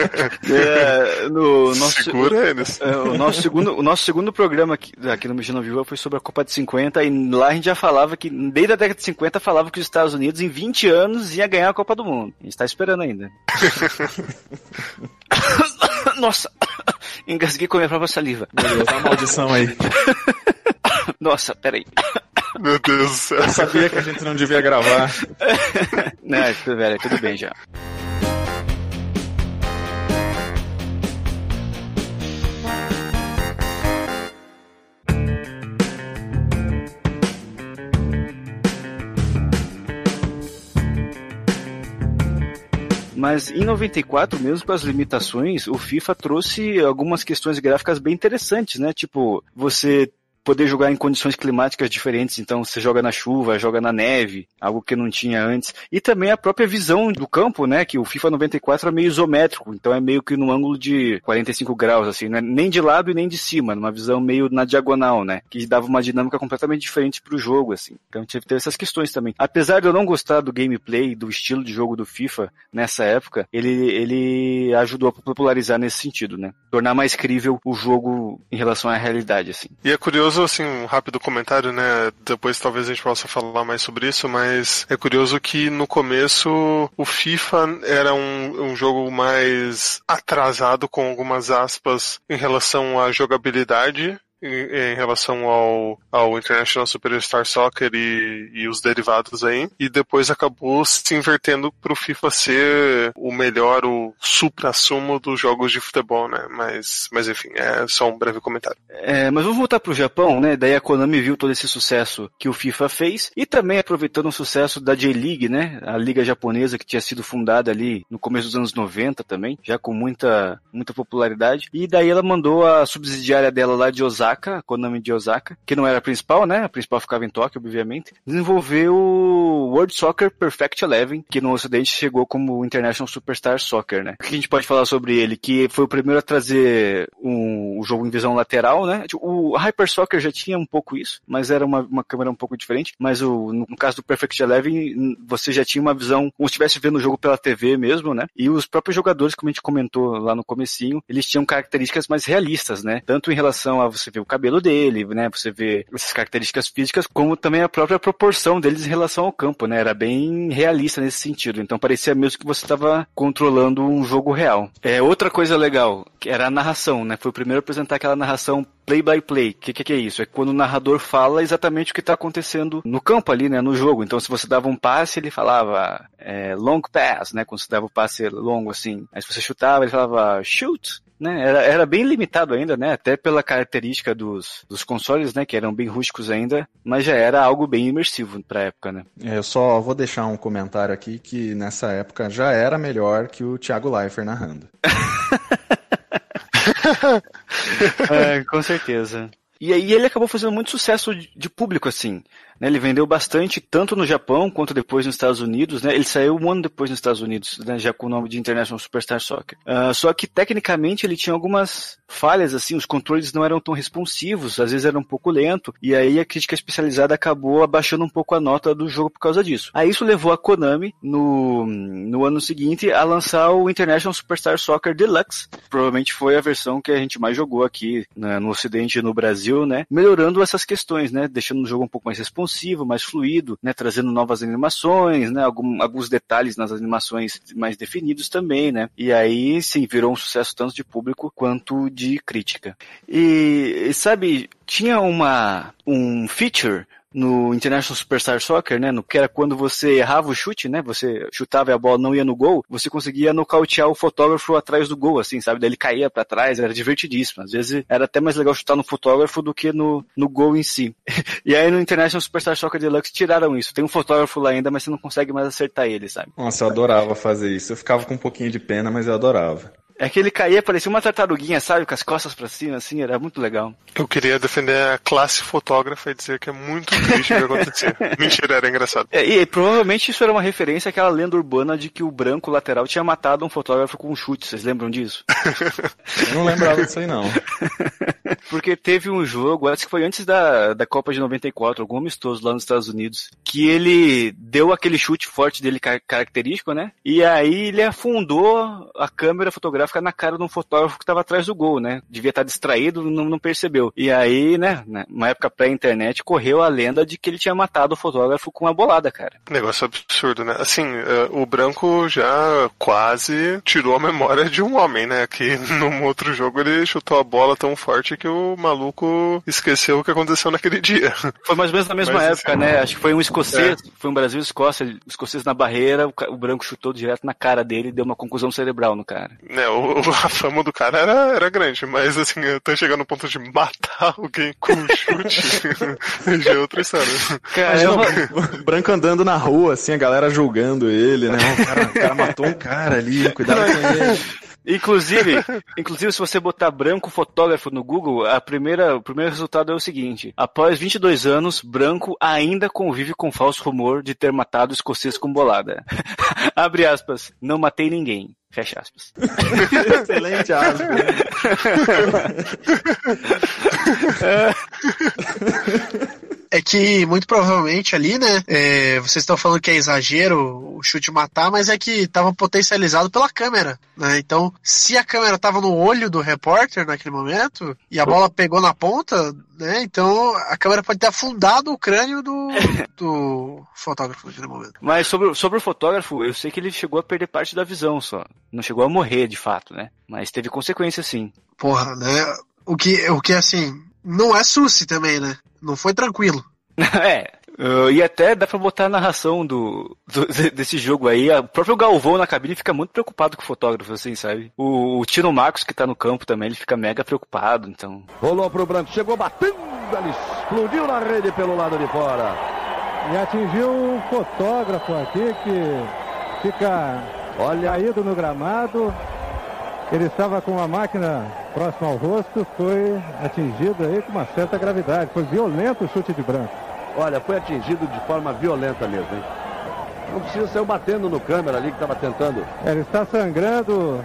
É, no nosso, Segura eles. É, o, nosso segundo, o nosso segundo programa aqui, aqui no Mexendo Viva foi sobre a Copa de 50 e lá a gente já falava que, desde a década de 50, falava que os Estados Unidos em 20 anos ia ganhar a Copa do Mundo. A gente tá esperando ainda. (laughs) Nossa, engasguei com a minha própria saliva. Meu Deus, maldição aí. Nossa, peraí. Meu Deus do céu. Eu sabia que a gente não devia gravar. (laughs) não, velho, tudo bem já. Mas em 94, mesmo com as limitações, o FIFA trouxe algumas questões gráficas bem interessantes, né? Tipo, você poder jogar em condições climáticas diferentes, então você joga na chuva, joga na neve, algo que não tinha antes. E também a própria visão do campo, né, que o FIFA 94 é meio isométrico, então é meio que num ângulo de 45 graus, assim, né, nem de lado e nem de cima, numa visão meio na diagonal, né, que dava uma dinâmica completamente diferente pro jogo, assim. Então teve, teve essas questões também. Apesar de eu não gostar do gameplay, do estilo de jogo do FIFA nessa época, ele, ele ajudou a popularizar nesse sentido, né, tornar mais crível o jogo em relação à realidade, assim. E é curioso curioso, assim, um rápido comentário, né? Depois talvez a gente possa falar mais sobre isso, mas é curioso que no começo o FIFA era um, um jogo mais atrasado, com algumas aspas, em relação à jogabilidade em, relação ao, ao International Superstar Soccer e, e os derivados aí, e depois acabou se invertendo para o FIFA ser o melhor, o supra-sumo dos jogos de futebol, né? Mas, mas enfim, é só um breve comentário. É, mas vamos voltar pro Japão, né? Daí a Konami viu todo esse sucesso que o FIFA fez e também aproveitando o sucesso da J-League, né? A liga japonesa que tinha sido fundada ali no começo dos anos 90 também, já com muita, muita popularidade. E daí ela mandou a subsidiária dela lá de Osaka Osaka, Konami de Osaka, que não era a principal, né? A principal ficava em Tóquio, obviamente, desenvolveu o World Soccer Perfect Eleven, que no ocidente chegou como International Superstar Soccer, né? O que a gente pode falar sobre ele? Que foi o primeiro a trazer um, um jogo em visão lateral, né? Tipo, o Hyper Soccer já tinha um pouco isso, mas era uma, uma câmera um pouco diferente, mas o, no caso do Perfect Eleven, você já tinha uma visão como se estivesse vendo o jogo pela TV mesmo, né? E os próprios jogadores, como a gente comentou lá no comecinho, eles tinham características mais realistas, né? Tanto em relação a você vê o cabelo dele, né? Você vê essas características físicas, como também a própria proporção deles em relação ao campo, né? Era bem realista nesse sentido. Então parecia mesmo que você estava controlando um jogo real. É outra coisa legal, que era a narração, né? Foi o primeiro a apresentar aquela narração play by play. O que, que, que, é isso? É quando o narrador fala exatamente o que está acontecendo no campo ali, né? No jogo. Então, se você dava um passe, ele falava é, long pass, né? Quando você dava o um passe longo assim. Aí se você chutava, ele falava shoot. Né? Era, era bem limitado ainda, né? Até pela característica dos, dos consoles, né? Que eram bem rústicos ainda, mas já era algo bem imersivo pra época, né? É, eu só vou deixar um comentário aqui que nessa época já era melhor que o Thiago Leifert narrando. (laughs) é, com certeza. E aí ele acabou fazendo muito sucesso de público, assim. Né? Ele vendeu bastante, tanto no Japão quanto depois nos Estados Unidos. Né? Ele saiu um ano depois nos Estados Unidos, né? já com o nome de International Superstar Soccer. Uh, só que, tecnicamente, ele tinha algumas falhas, assim, os controles não eram tão responsivos, às vezes era um pouco lento, e aí a crítica especializada acabou abaixando um pouco a nota do jogo por causa disso. Aí isso levou a Konami, no, no ano seguinte, a lançar o International Superstar Soccer Deluxe. Provavelmente foi a versão que a gente mais jogou aqui né, no Ocidente e no Brasil, né? Melhorando essas questões, né? Deixando o jogo um pouco mais responsivo, mais fluido, né? Trazendo novas animações, né? Algum, alguns detalhes nas animações mais definidos também, né? E aí, sim, virou um sucesso tanto de público quanto de crítica. E, sabe, tinha uma, um feature no International Superstar Soccer, né, no que era quando você errava o chute, né, você chutava e a bola não ia no gol, você conseguia nocautear o fotógrafo atrás do gol, assim, sabe, daí ele caía para trás, era divertidíssimo, às vezes era até mais legal chutar no fotógrafo do que no, no gol em si. (laughs) e aí no International Superstar Soccer Deluxe tiraram isso, tem um fotógrafo lá ainda, mas você não consegue mais acertar ele, sabe. Nossa, eu adorava fazer isso, eu ficava com um pouquinho de pena, mas eu adorava. É que ele caía, parecia uma tartaruguinha, sabe? Com as costas pra cima, assim, era muito legal. Eu queria defender a classe fotógrafa e dizer que é muito triste o que acontecia. (laughs) Mentira, era engraçado. É, e, e, provavelmente isso era uma referência àquela lenda urbana de que o branco lateral tinha matado um fotógrafo com um chute, vocês lembram disso? (laughs) Eu não lembrava disso aí, não. (laughs) (laughs) Porque teve um jogo, acho que foi antes da, da Copa de 94, algum amistoso lá nos Estados Unidos, que ele deu aquele chute forte dele car característico, né? E aí ele afundou a câmera fotográfica na cara de um fotógrafo que estava atrás do gol, né? Devia estar distraído, não, não percebeu. E aí, né, uma época pré-internet, correu a lenda de que ele tinha matado o fotógrafo com uma bolada, cara. Negócio absurdo, né? Assim, uh, o branco já quase tirou a memória de um homem, né? Que (laughs) num outro jogo ele chutou a bola tão forte que o maluco esqueceu o que aconteceu naquele dia. Foi mais ou menos na mesma Mas, época, assim, né? Acho que foi um escocês, é. foi um Brasil Escócia, o escocês na barreira, o, branco chutou direto na cara dele e deu uma conclusão cerebral no cara. É, o, a fama do cara era, era grande, mas assim, até chegar no ponto de matar alguém com um chute, (laughs) já é outra história. Caramba. o branco andando na rua, assim, a galera julgando ele, né? O cara, o cara matou um cara ali, cuidado com ele. (laughs) Inclusive, (laughs) inclusive, se você botar branco fotógrafo no Google, a primeira, o primeiro resultado é o seguinte: após 22 anos, branco ainda convive com falso rumor de ter matado o escocês com bolada. (laughs) Abre aspas, não matei ninguém. Fecha aspas. (laughs) Excelente aspas. é que muito provavelmente ali, né? É, vocês estão falando que é exagero o chute matar, mas é que estava potencializado pela câmera, né? Então, se a câmera estava no olho do repórter naquele momento e a bola pegou na ponta, né? Então a câmera pode ter afundado o crânio do, (laughs) do fotógrafo naquele momento. Mas sobre, sobre o fotógrafo, eu sei que ele chegou a perder parte da visão só. Não chegou a morrer de fato, né? Mas teve consequência sim. Porra, né? O que, o que assim, não é suci também, né? Não foi tranquilo. (laughs) é. Uh, e até dá pra botar a narração do, do, desse jogo aí. O próprio Galvão na cabine fica muito preocupado com o fotógrafo, assim, sabe? O, o Tino Marcos, que tá no campo também, ele fica mega preocupado, então. Rolou pro branco, chegou batendo, ele explodiu na rede pelo lado de fora. E atingiu um fotógrafo aqui que fica Olha. caído no gramado. Ele estava com a máquina próxima ao rosto, foi atingido aí com uma certa gravidade. Foi violento o chute de branco. Olha, foi atingido de forma violenta mesmo, hein? Não precisa sair batendo no câmera ali que estava tentando. Ele está sangrando.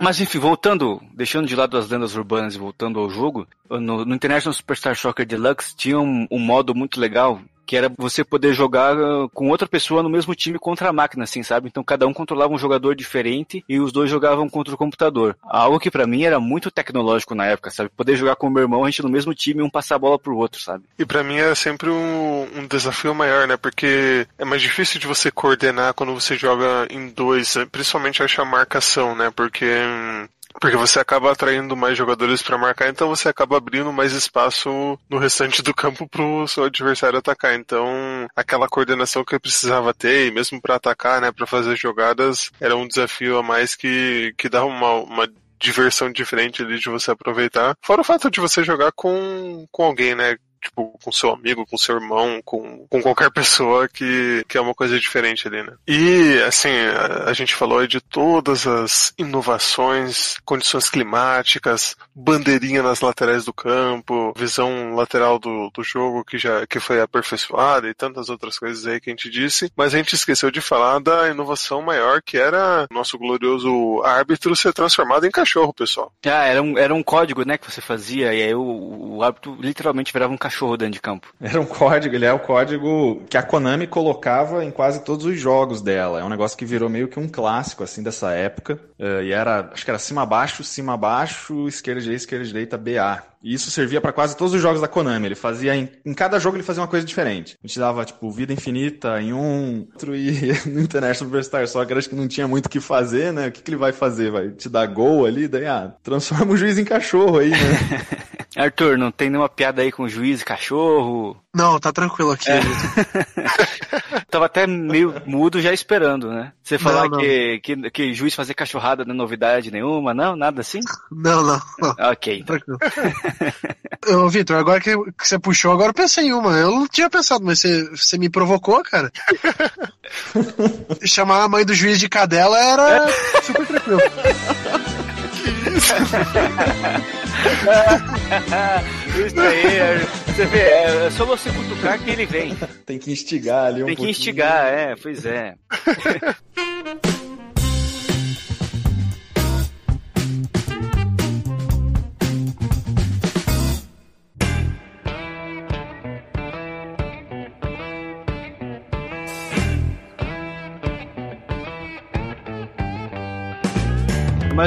Mas enfim, voltando, deixando de lado as lendas urbanas e voltando ao jogo, no, no International Superstar Soccer Deluxe tinha um, um modo muito legal que era você poder jogar uh, com outra pessoa no mesmo time contra a máquina, assim, sabe? Então cada um controlava um jogador diferente e os dois jogavam contra o computador. Algo que para mim era muito tecnológico na época, sabe? Poder jogar com o meu irmão, a gente no mesmo time, um passar a bola pro outro, sabe? E para mim era sempre um, um desafio maior, né? Porque é mais difícil de você coordenar quando você joga em dois, principalmente achar marcação, né? Porque hum, porque você acaba atraindo mais jogadores para marcar, então você acaba abrindo mais espaço no restante do campo pro seu adversário atacar. Então, aquela coordenação que eu precisava ter, e mesmo para atacar, né, para fazer jogadas, era um desafio a mais que, que dava uma, uma diversão diferente ali de você aproveitar. Fora o fato de você jogar com, com alguém, né? Tipo, com seu amigo, com seu irmão, com, com qualquer pessoa que, que é uma coisa diferente ali, né? E, assim, a, a gente falou de todas as inovações, condições climáticas, bandeirinha nas laterais do campo, visão lateral do, do jogo que já que foi aperfeiçoada e tantas outras coisas aí que a gente disse, mas a gente esqueceu de falar da inovação maior que era nosso glorioso árbitro ser transformado em cachorro, pessoal. Ah, era um, era um código, né, que você fazia, e aí o, o árbitro literalmente virava um cachorro dentro de campo. Era um código, ele é o código que a Konami colocava em quase todos os jogos dela. É um negócio que virou meio que um clássico, assim, dessa época. Uh, e era, acho que era cima abaixo, cima abaixo, esquerda direita, esquerda direita, BA. E isso servia para quase todos os jogos da Konami. Ele fazia em, em, cada jogo ele fazia uma coisa diferente. A gente dava tipo vida infinita em um, outro e (laughs) no International Superstar Soccer acho que não tinha muito o que fazer, né? O que, que ele vai fazer? Vai te dar gol ali, daí ah, transforma o juiz em cachorro aí, né? (laughs) Arthur, não tem nenhuma piada aí com juiz e cachorro? Não, tá tranquilo aqui. É. (laughs) Tava até meio mudo já esperando, né? Você falar não, não. Que, que, que juiz fazer cachorrada não é novidade nenhuma, não? Nada assim? Não, não. não. Ok. Então. Tranquilo. (laughs) Ô, Vitor, agora que, que, você puxou, agora eu pensei em uma. Eu não tinha pensado, mas você, você me provocou, cara. (laughs) Chamar a mãe do juiz de cadela era super tranquilo. (laughs) que isso? Isso aí, você vê, é, é só você cutucar que ele vem. Tem que instigar ali um Tem que instigar, é, pois é.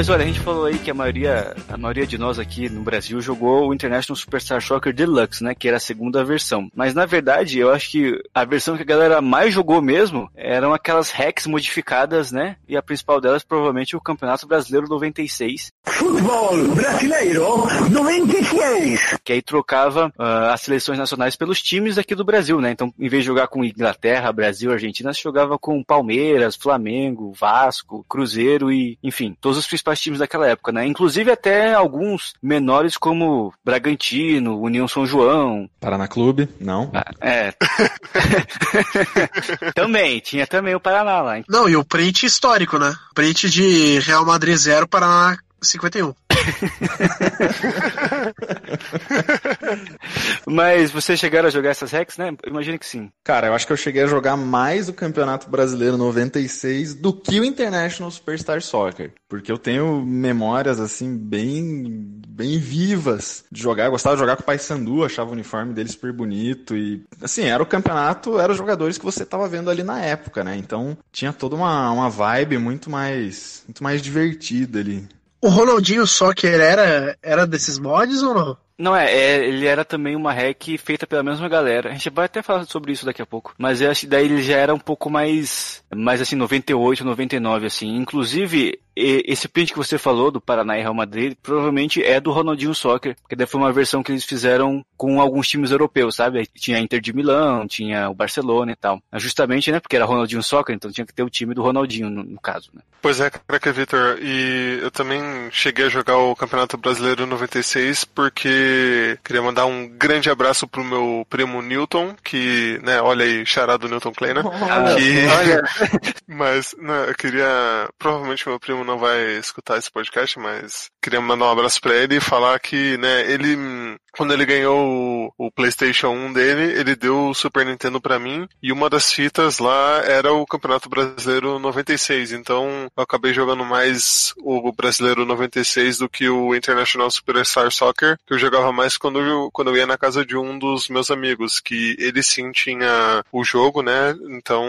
Mas olha, a gente falou aí que a maioria, a maioria de nós aqui no Brasil jogou o International Superstar Soccer Deluxe, né? Que era a segunda versão. Mas na verdade, eu acho que a versão que a galera mais jogou mesmo eram aquelas hacks modificadas, né? E a principal delas provavelmente o Campeonato Brasileiro 96. Futebol Brasileiro 96! Que aí trocava uh, as seleções nacionais pelos times aqui do Brasil, né? Então, em vez de jogar com Inglaterra, Brasil, Argentina, se jogava com Palmeiras, Flamengo, Vasco, Cruzeiro e, enfim, todos os principais times daquela época, né? Inclusive até alguns menores como Bragantino, União São João. Paraná Clube, não? Ah, é. (laughs) também, tinha também o Paraná lá. Hein? Não, e o print histórico, né? Print de Real Madrid 0, Paraná 51. (laughs) Mas vocês chegaram a jogar essas hacks, né? Imagino que sim. Cara, eu acho que eu cheguei a jogar mais o Campeonato Brasileiro 96 do que o International Superstar Soccer. Porque eu tenho memórias, assim, bem, bem vivas de jogar. Eu gostava de jogar com o Paysandu, achava o uniforme dele super bonito. E, assim, era o campeonato, eram os jogadores que você tava vendo ali na época, né? Então tinha toda uma, uma vibe muito mais, muito mais divertida ali. O Ronaldinho Soccer era, era desses mods ou não? Não é, é, ele era também uma hack feita pela mesma galera. A gente vai até falar sobre isso daqui a pouco. Mas eu acho que daí ele já era um pouco mais, mais assim, 98, 99, assim. Inclusive, esse print que você falou do Paraná e Real Madrid provavelmente é do Ronaldinho Soccer, que daí foi uma versão que eles fizeram com alguns times europeus, sabe? Tinha a Inter de Milão, tinha o Barcelona e tal. Justamente, né? Porque era Ronaldinho Soccer, então tinha que ter o time do Ronaldinho, no, no caso, né? Pois é, craque Vitor. E eu também cheguei a jogar o Campeonato Brasileiro 96 porque queria mandar um grande abraço pro meu primo Newton, que, né, olha aí, charado Newton Kleiner. que... Olha. (laughs) mas, né, eu queria. Provavelmente meu primo não vai escutar esse podcast, mas queria mandar um abraço pra ele e falar que, né, ele. Quando ele ganhou o, o PlayStation 1 dele, ele deu o Super Nintendo pra mim e uma das fitas lá era o Campeonato Brasileiro 96. Então eu acabei jogando mais o Brasileiro 96 do que o International Superstar Soccer, que eu jogava jogava mais quando eu, quando eu ia na casa de um dos meus amigos, que ele sim tinha o jogo, né? Então,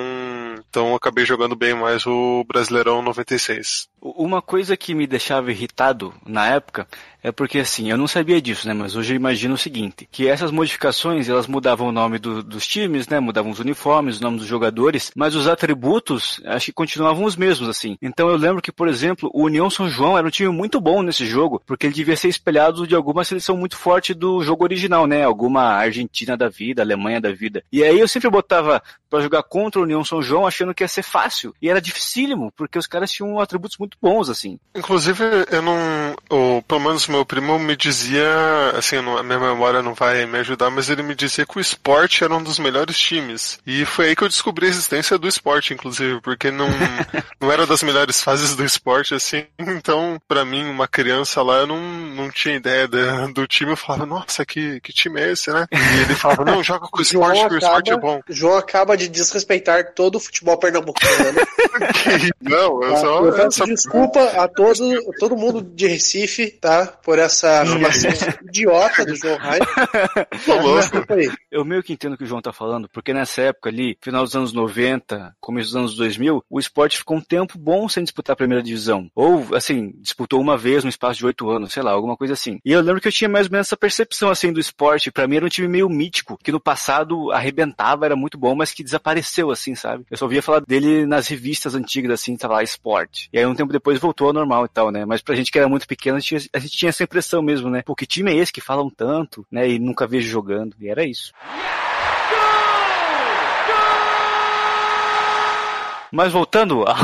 então eu acabei jogando bem mais o Brasileirão 96. Uma coisa que me deixava irritado na época é porque assim, eu não sabia disso, né? Mas hoje eu imagino o seguinte, que essas modificações, elas mudavam o nome do, dos times, né? Mudavam os uniformes, os nomes dos jogadores, mas os atributos, acho que continuavam os mesmos, assim. Então eu lembro que, por exemplo, o União São João era um time muito bom nesse jogo, porque ele devia ser espelhado de alguma seleção muito forte do jogo original, né? Alguma Argentina da vida, Alemanha da vida. E aí eu sempre botava para jogar contra o União São João achando que ia ser fácil. E era dificílimo, porque os caras tinham atributos muito bons, assim. Inclusive, eu não. Menos meu primo me dizia, assim, a minha memória não vai me ajudar, mas ele me dizia que o esporte era um dos melhores times. E foi aí que eu descobri a existência do esporte, inclusive, porque não, (laughs) não era das melhores fases do esporte, assim. Então, para mim, uma criança lá, eu não, não tinha ideia do time. Eu falava, nossa, que, que time é esse, né? E ele falava, não, joga com o (laughs) esporte, que o acaba, esporte é bom. João acaba de desrespeitar todo o futebol pernambucano. né? (laughs) não, eu só. Eu peço desculpa a todo, todo mundo de Recife, tá? Por essa afirmação idiota do João Rai. (laughs) Tô louco. Desculpa aí. Eu meio que entendo o que o João tá falando, porque nessa época ali, final dos anos 90, começo dos anos 2000, o esporte ficou um tempo bom sem disputar a primeira divisão. Ou, assim, disputou uma vez no espaço de oito anos, sei lá, alguma coisa assim. E eu lembro que eu tinha mais ou menos essa percepção, assim, do esporte. Pra mim era um time meio mítico, que no passado arrebentava, era muito bom, mas que desapareceu, assim, sabe? Eu só ouvia falar dele nas revistas antigas, assim, tava lá, esporte. E aí um tempo depois voltou ao normal e tal, né? Mas pra gente que era muito pequeno, a gente, tinha- gente tinha essa impressão mesmo, né? Pô, que time é esse que falam tanto, né? E nunca vejo jogando. E era isso. Mas voltando ao,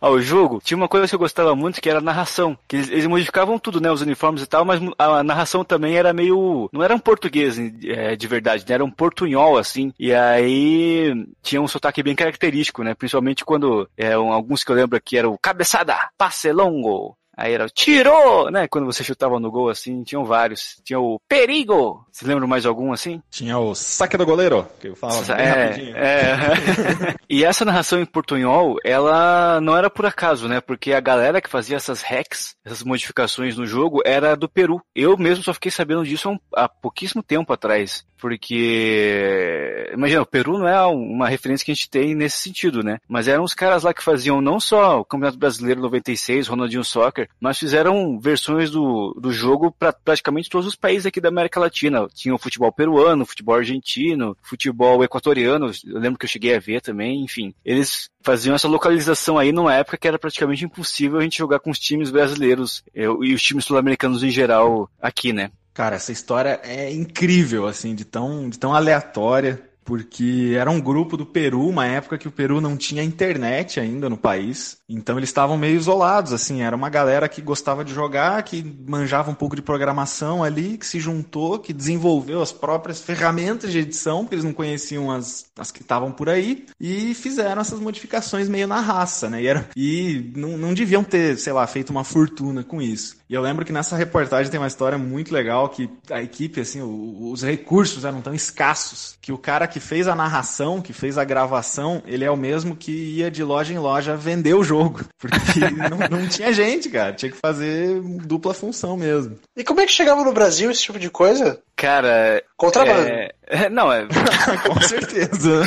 (laughs) ao jogo, tinha uma coisa que eu gostava muito que era a narração. Que eles, eles modificavam tudo, né? Os uniformes e tal, mas a narração também era meio. Não era um português é, de verdade, né? Era um portunhol, assim. E aí tinha um sotaque bem característico, né? Principalmente quando é, um, alguns que eu lembro aqui era o cabeçada, passe longo. Aí era o tirou, né? Quando você chutava no gol, assim, tinham vários. Tinha o perigo. Você lembra mais algum assim? Tinha o saque do goleiro, que eu falava bem é, rapidinho. é. (laughs) e essa narração em portunhol, ela não era por acaso, né? Porque a galera que fazia essas hacks, essas modificações no jogo, era do Peru. Eu mesmo só fiquei sabendo disso há, um, há pouquíssimo tempo atrás. Porque, imagina, o Peru não é uma referência que a gente tem nesse sentido, né? Mas eram os caras lá que faziam não só o Campeonato Brasileiro 96, Ronaldinho Soccer, mas fizeram versões do, do jogo para praticamente todos os países aqui da América Latina. Tinha o futebol peruano, futebol argentino, futebol equatoriano, eu lembro que eu cheguei a ver também, enfim. Eles faziam essa localização aí numa época que era praticamente impossível a gente jogar com os times brasileiros eu, e os times sul-americanos em geral aqui, né? Cara, essa história é incrível, assim, de tão, de tão aleatória, porque era um grupo do Peru, uma época que o Peru não tinha internet ainda no país, então eles estavam meio isolados, assim, era uma galera que gostava de jogar, que manjava um pouco de programação ali, que se juntou, que desenvolveu as próprias ferramentas de edição, porque eles não conheciam as, as que estavam por aí, e fizeram essas modificações meio na raça, né, e, era, e não, não deviam ter, sei lá, feito uma fortuna com isso. E eu lembro que nessa reportagem tem uma história muito legal que a equipe, assim, o, os recursos eram tão escassos que o cara que fez a narração, que fez a gravação, ele é o mesmo que ia de loja em loja vender o jogo. (laughs) Porque não, não tinha gente, cara. Tinha que fazer dupla função mesmo. E como é que chegava no Brasil esse tipo de coisa? Cara. Contrabando. É, não, é. (laughs) Com certeza.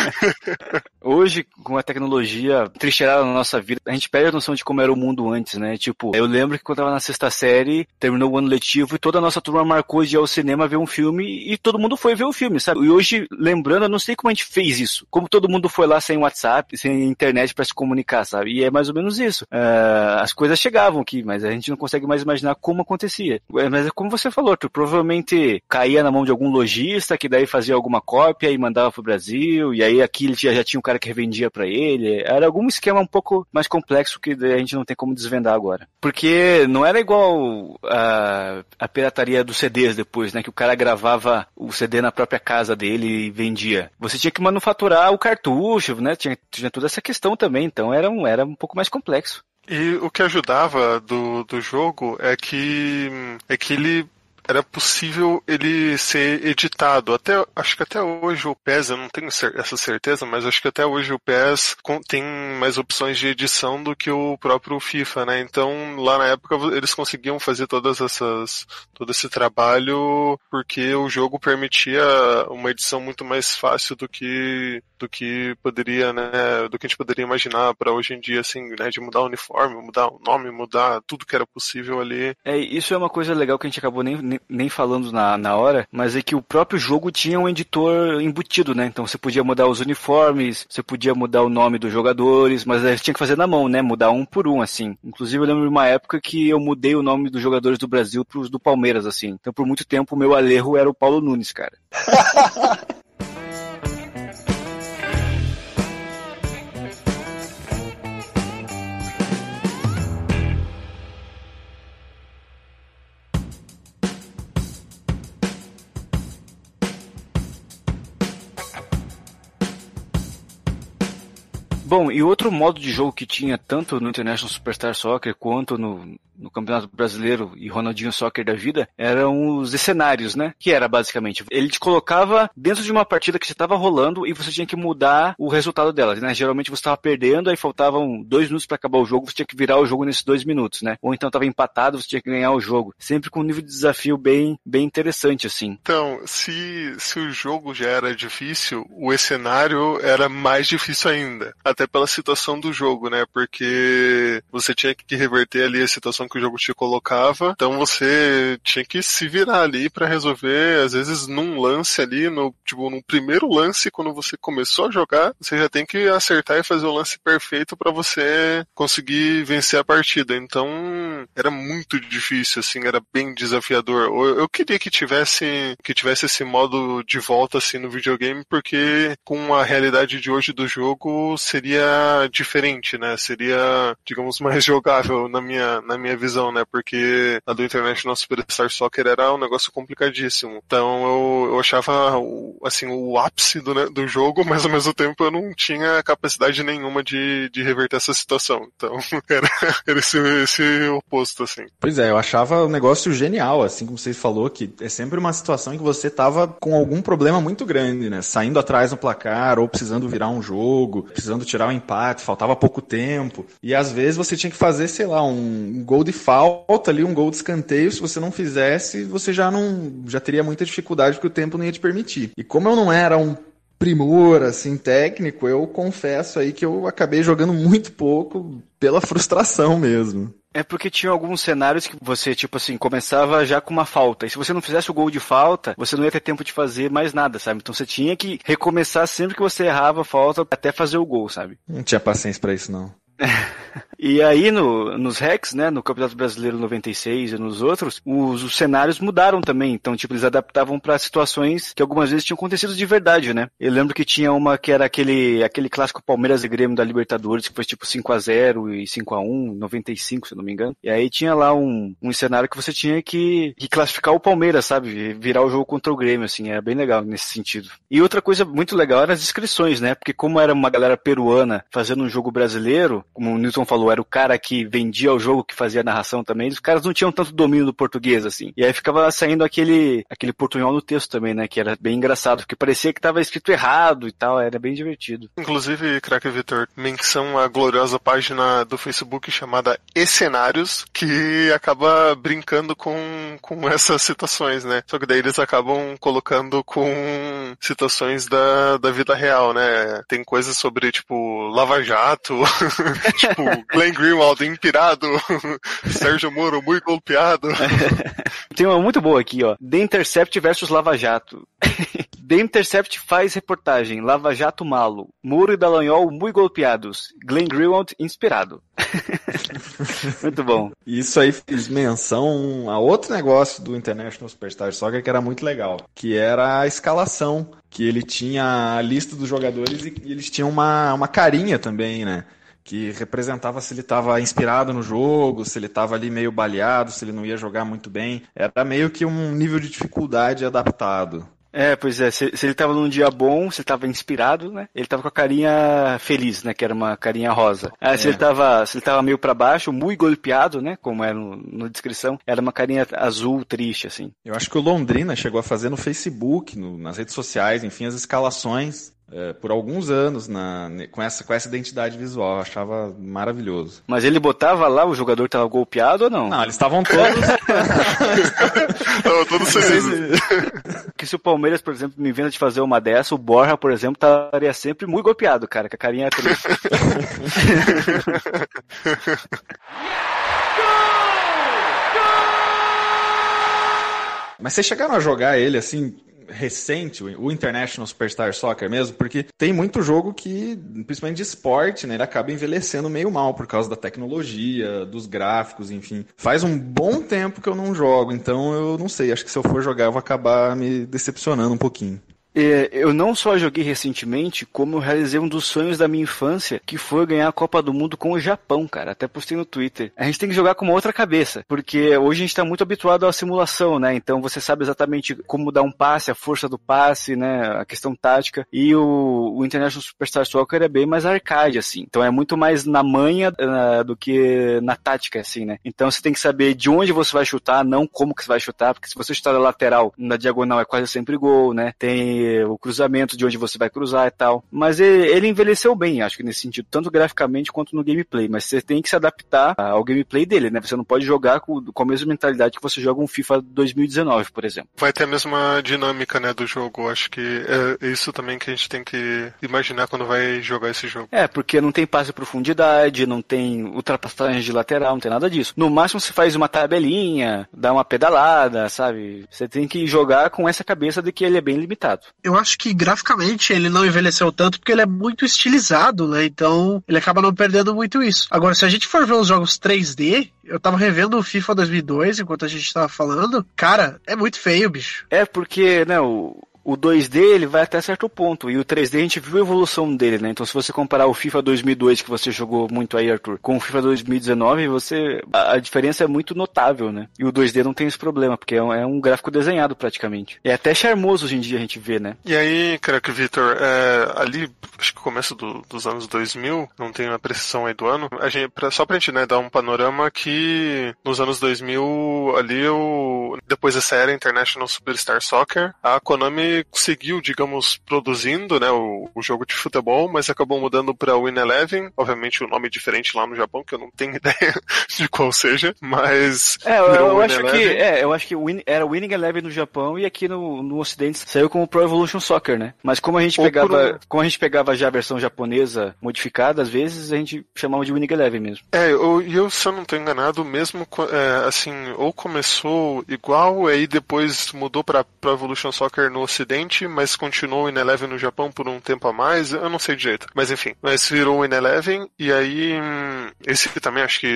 (laughs) Hoje, com a tecnologia trincheirada na nossa vida, a gente perde a noção de como era o mundo antes, né? Tipo, eu lembro que quando eu tava na sexta série, terminou o ano letivo e toda a nossa turma marcou de ir ao cinema ver um filme e todo mundo foi ver o filme, sabe? E hoje, lembrando, eu não sei como a gente fez isso. Como todo mundo foi lá sem WhatsApp, sem internet para se comunicar, sabe? E é mais ou menos isso. Uh, as coisas chegavam aqui, mas a gente não consegue mais imaginar como acontecia. Mas é como você falou, tu provavelmente caía na mão de algum lojista que daí fazia alguma cópia e mandava pro Brasil, e aí aqui ele já, já tinha um cara que revendia para ele. Era algum esquema um pouco mais complexo que a gente não tem como desvendar agora. Porque não era igual a, a pirataria dos CDs depois, né? Que o cara gravava o CD na própria casa dele e vendia. Você tinha que manufaturar o cartucho, né? Tinha, tinha toda essa questão também, então era um, era um pouco mais complexo. E o que ajudava do, do jogo é que, é que ele era possível ele ser editado. Até, acho que até hoje o PES, eu não tenho essa certeza, mas acho que até hoje o PES tem mais opções de edição do que o próprio FIFA, né? Então, lá na época eles conseguiam fazer todas essas, todo esse trabalho porque o jogo permitia uma edição muito mais fácil do que do que poderia, né, do que a gente poderia imaginar para hoje em dia, assim, né, de mudar o uniforme, mudar o nome, mudar tudo que era possível ali. É, isso é uma coisa legal que a gente acabou nem, nem, nem falando na, na hora, mas é que o próprio jogo tinha um editor embutido, né, então você podia mudar os uniformes, você podia mudar o nome dos jogadores, mas você tinha que fazer na mão, né, mudar um por um, assim. Inclusive eu lembro de uma época que eu mudei o nome dos jogadores do Brasil pros do Palmeiras, assim. Então por muito tempo o meu alerro era o Paulo Nunes, cara. (laughs) Bom, e outro modo de jogo que tinha tanto no International Superstar Soccer quanto no, no Campeonato Brasileiro e Ronaldinho Soccer da vida eram os cenários, né? Que era basicamente, ele te colocava dentro de uma partida que já estava rolando e você tinha que mudar o resultado dela, né? Geralmente você estava perdendo, aí faltavam dois minutos para acabar o jogo, você tinha que virar o jogo nesses dois minutos, né? Ou então estava empatado, você tinha que ganhar o jogo. Sempre com um nível de desafio bem, bem interessante, assim. Então, se, se o jogo já era difícil, o cenário era mais difícil ainda. Até pela situação do jogo, né? Porque você tinha que reverter ali a situação que o jogo te colocava, então você tinha que se virar ali para resolver, às vezes num lance ali, no tipo no primeiro lance quando você começou a jogar, você já tem que acertar e fazer o lance perfeito para você conseguir vencer a partida. Então era muito difícil, assim, era bem desafiador. Eu, eu queria que tivesse que tivesse esse modo de volta assim no videogame, porque com a realidade de hoje do jogo seria diferente, né? Seria, digamos, mais (laughs) jogável na minha, na minha visão, né? Porque a do International Superstar Soccer era um negócio complicadíssimo. Então eu, eu achava, assim, o ápice do, né, do jogo, (laughs) mas ao mesmo tempo eu não tinha capacidade nenhuma de, de reverter essa situação. Então (laughs) era, era esse, esse oposto, assim. Pois é, eu achava o negócio genial, assim como você falou, que é sempre uma situação em que você tava com algum problema muito grande, né? Saindo atrás no placar, ou precisando virar um jogo, precisando tirar tirar o um empate, faltava pouco tempo. E às vezes você tinha que fazer, sei lá, um gol de falta ali, um gol de escanteio. Se você não fizesse, você já não já teria muita dificuldade porque o tempo não ia te permitir. E como eu não era um primor assim técnico, eu confesso aí que eu acabei jogando muito pouco pela frustração mesmo. É porque tinha alguns cenários que você, tipo assim, começava já com uma falta. E se você não fizesse o gol de falta, você não ia ter tempo de fazer mais nada, sabe? Então você tinha que recomeçar sempre que você errava a falta até fazer o gol, sabe? Não tinha paciência para isso, não. (laughs) e aí no, nos Rex, né, no Campeonato Brasileiro 96 e nos outros, os, os cenários mudaram também. Então, tipo, eles adaptavam para situações que algumas vezes tinham acontecido de verdade, né? Eu lembro que tinha uma que era aquele, aquele clássico Palmeiras e Grêmio da Libertadores, que foi tipo 5 a 0 e 5 a 1 95, se não me engano. E aí tinha lá um, um cenário que você tinha que, que classificar o Palmeiras, sabe? Virar o jogo contra o Grêmio, assim, era bem legal nesse sentido. E outra coisa muito legal eram as inscrições, né? Porque como era uma galera peruana fazendo um jogo brasileiro, como o Newton falou, era o cara que vendia o jogo, que fazia a narração também, os caras não tinham tanto domínio do português, assim. E aí ficava saindo aquele, aquele portunhol no texto também, né? Que era bem engraçado, porque parecia que tava escrito errado e tal, era bem divertido. Inclusive, craque Vitor, menção à gloriosa página do Facebook chamada Escenários, que acaba brincando com, com essas situações, né? Só que daí eles acabam colocando com situações da, da vida real, né? Tem coisas sobre, tipo, Lava Jato, (laughs) (laughs) tipo, Glenn Greenwald inspirado, (laughs) Sérgio Moro muito golpeado. (laughs) Tem uma muito boa aqui, ó. The Intercept versus Lava Jato. The Intercept faz reportagem. Lava Jato malo. Muro e Dallagnol muito golpeados. Glenn Greenwald inspirado. muito bom. Isso aí fez menção a outro negócio do International Superstar Soccer que era muito legal, que era a escalação, que ele tinha a lista dos jogadores e eles tinham uma, uma carinha também, né? Que representava se ele estava inspirado no jogo, se ele estava ali meio baleado, se ele não ia jogar muito bem. Era meio que um nível de dificuldade adaptado. É, pois é, se, se ele tava num dia bom, se ele tava inspirado, né? Ele tava com a carinha feliz, né? Que era uma carinha rosa. Se É. ele tava, se ele tava meio pra baixo, muito golpeado, né? Como é no, na descrição, era uma carinha azul, triste, assim. Eu acho que o Londrina chegou a fazer no Facebook, no- nas redes sociais, enfim, as escalações é, por alguns anos na, com, essa, com essa identidade visual. Eu achava maravilhoso. Mas ele botava lá, o jogador tava golpeado ou não? Não, eles estavam todos. (laughs) Tava todos felizes. (laughs) Que se o Palmeiras, por exemplo, me inventa de fazer uma dessa, o Borja, por exemplo, estaria sempre muito golpeado, cara, com a carinha triste. (laughs) Mas vocês chegaram a jogar ele assim recente, o International Superstar Soccer mesmo, porque tem muito jogo que, principalmente de esporte, né, ele acaba envelhecendo meio mal por causa da tecnologia, dos gráficos, enfim. Faz um bom tempo que eu não jogo, então eu não sei, acho que se eu for jogar eu vou acabar me decepcionando um pouquinho. É, eu não só joguei recentemente, como eu realizei um dos sonhos da minha infância, que foi ganhar a Copa do Mundo com o Japão, cara. Até postei no Twitter. A gente tem que jogar com uma outra cabeça, porque hoje a gente tá muito habituado à simulação, né? Então você sabe exatamente como dar um passe, a força do passe, né? A questão tática. E o, o International Superstar Soccer é bem mais arcade, assim. Então é muito mais na manha ah, do que na tática, assim, né? Então você tem que saber de onde você vai chutar, não como que você vai chutar, porque se você chutar da lateral, na diagonal é quase sempre gol, né? Tem o cruzamento de onde você vai cruzar e tal. Mas ele, ele envelheceu bem, acho que nesse sentido, tanto graficamente quanto no gameplay. Mas você tem que se adaptar ao gameplay dele, né? Você não pode jogar com, com a mesma mentalidade que você joga um FIFA 2019, por exemplo. Vai ter a mesma dinâmica, né, do jogo. Acho que é isso também que a gente tem que imaginar quando vai jogar esse jogo. É, porque não tem passe profundidade, não tem ultrapassagem de lateral, não tem nada disso. No máximo você faz uma tabelinha, dá uma pedalada, sabe? Você tem que jogar com essa cabeça de que ele é bem limitado. Eu acho que graficamente ele não envelheceu tanto porque ele é muito estilizado, né? Então ele acaba não perdendo muito isso. Agora, se a gente for ver os jogos 3D, eu tava revendo o FIFA 2002 enquanto a gente tava falando. Cara, é muito feio, bicho. É porque, né, o, o 2D ele vai até certo ponto, e o 3D a gente viu a evolução dele, né? Então se você comparar o FIFA 2002 que você jogou muito aí, Arthur, com o FIFA 2019, você a, diferença é muito notável, né? E o 2D não tem esse problema, porque é um, é um gráfico desenhado praticamente. É até charmoso hoje em dia a gente vê, né? E aí, craque Victor, é, ali, acho que começo do- dos anos 2000, não tenho a precisão aí do ano, a gente, pra- só pra gente né, dar um panorama que nos anos 2000, ali, o, depois dessa era International Superstar Soccer, a Konami seguiu, digamos, produzindo né, o, o jogo de futebol, mas acabou mudando pra Win Eleven, obviamente o nome é diferente lá no Japão, que eu não tenho (laughs) ideia de qual seja, mas... É, eu, eu acho que Eleven. é, eu acho que Win, era Winning Eleven no Japão e aqui no, no Ocidente saiu como Pro Evolution Soccer, né? Mas como a gente Ou pegava, um- como a gente pegava já a versão japonesa modificada, às vezes a gente chamava de Winning Eleven mesmo. É, eu- e eu, se eu não tô enganado, mesmo, é, assim, ou começou igual, aí depois mudou pra Pro Evolution Soccer no ocidente, mas continuou em Eleven no Japão por um tempo a mais, eu não sei direito. Mas enfim, mas virou em Eleven, e aí, hum, esse também acho que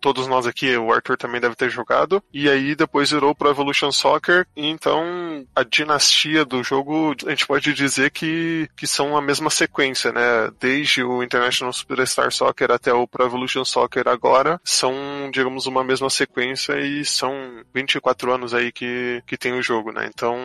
todos nós aqui, o Arthur também deve ter jogado, e aí depois virou Pro Evolution Soccer, e então a dinastia do jogo, a gente pode dizer que, que são a mesma sequência, né? Desde o International Superstar Soccer até o Pro Evolution Soccer agora, são, digamos, uma mesma sequência e são 24 anos aí que, que tem o jogo, né? Então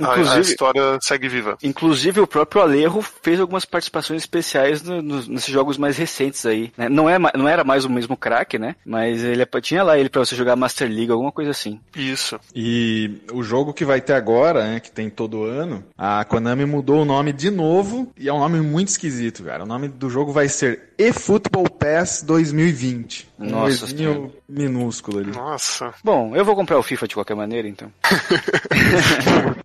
a- a, Inclusive- história segue viva. Inclusive o próprio Alejo fez algumas participações especiais no- no- nesses jogos mais recentes aí. né? Não, é, não era mais o mesmo craque, né? Mas ele é- tinha lá ele pra você jogar Master League, alguma coisa assim. Isso. E o jogo que vai ter agora, né, que tem todo ano, a Konami mudou o nome de novo e é um nome muito esquisito, cara. O nome do jogo vai ser eFootball Pass 2020. Um Nossa Ozinho minúsculo ali. Nossa. Bom, eu vou comprar o FIFA de qualquer maneira, então. (laughs)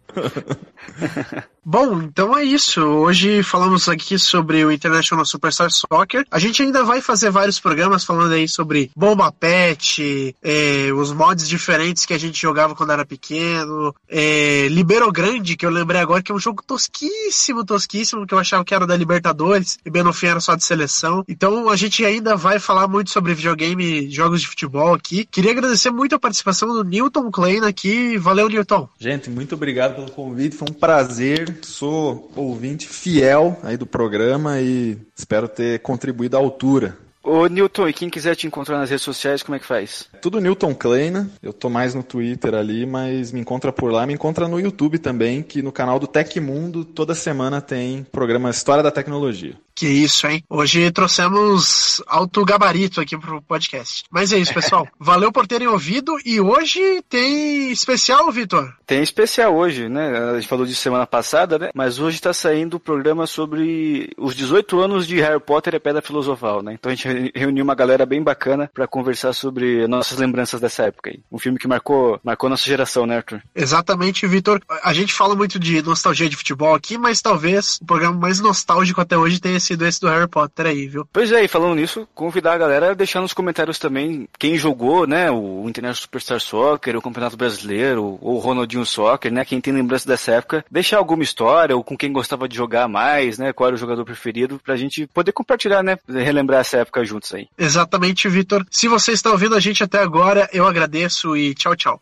Bom, então é isso. Hoje falamos aqui sobre o International Superstar Soccer. A gente ainda vai fazer vários programas falando aí sobre Bomba Pet, eh, os mods diferentes que a gente jogava quando era pequeno, eh, Libero Grande, que eu lembrei agora que é um jogo tosquíssimo, tosquíssimo, que eu achava que era da Libertadores e bem no fim era só de seleção. Então a gente ainda vai falar muito sobre videogame, jogos de futebol aqui. Queria agradecer muito a participação do Newton Klein aqui. Valeu, Newton. Gente, muito obrigado pelo convite, foi um prazer. Sou ouvinte fiel aí do programa e espero ter contribuído à altura. Ô, Newton, e quem quiser te encontrar nas redes sociais, como é que faz? Tudo Newton Kleina. Eu tô mais no Twitter ali, mas me encontra por lá. Me encontra no YouTube também, que no canal do Tecmundo toda semana tem programa História da Tecnologia. Que isso, hein? Hoje trouxemos alto gabarito aqui pro podcast. Mas é isso, pessoal. (laughs) Valeu por terem ouvido e hoje tem especial, Vitor. Tem especial hoje, né? A gente falou disso semana passada, né? Mas hoje tá saindo o programa sobre os 18 anos de Harry Potter e a Pedra Filosofal, né? Então a gente reuniu uma galera bem bacana para conversar sobre nossas lembranças dessa época aí. Um filme que marcou, marcou nossa geração, né, Arthur? Exatamente, Vitor. A gente fala muito de nostalgia de futebol aqui, mas talvez o programa mais nostálgico até hoje tenha sido esse do Harry Potter aí, viu? Pois é, e falando nisso, convidar a galera a deixar nos comentários também quem jogou, né, o International Superstar Soccer, o Campeonato Brasileiro, ou o Ronaldinho Soccer, né, quem tem lembrança dessa época, deixar alguma história, ou com quem gostava de jogar mais, né, qual era o jogador preferido, pra gente poder compartilhar, né, relembrar essa época juntos aí. Exatamente, Vitor. Se você está ouvindo a gente até agora, eu agradeço e tchau, tchau.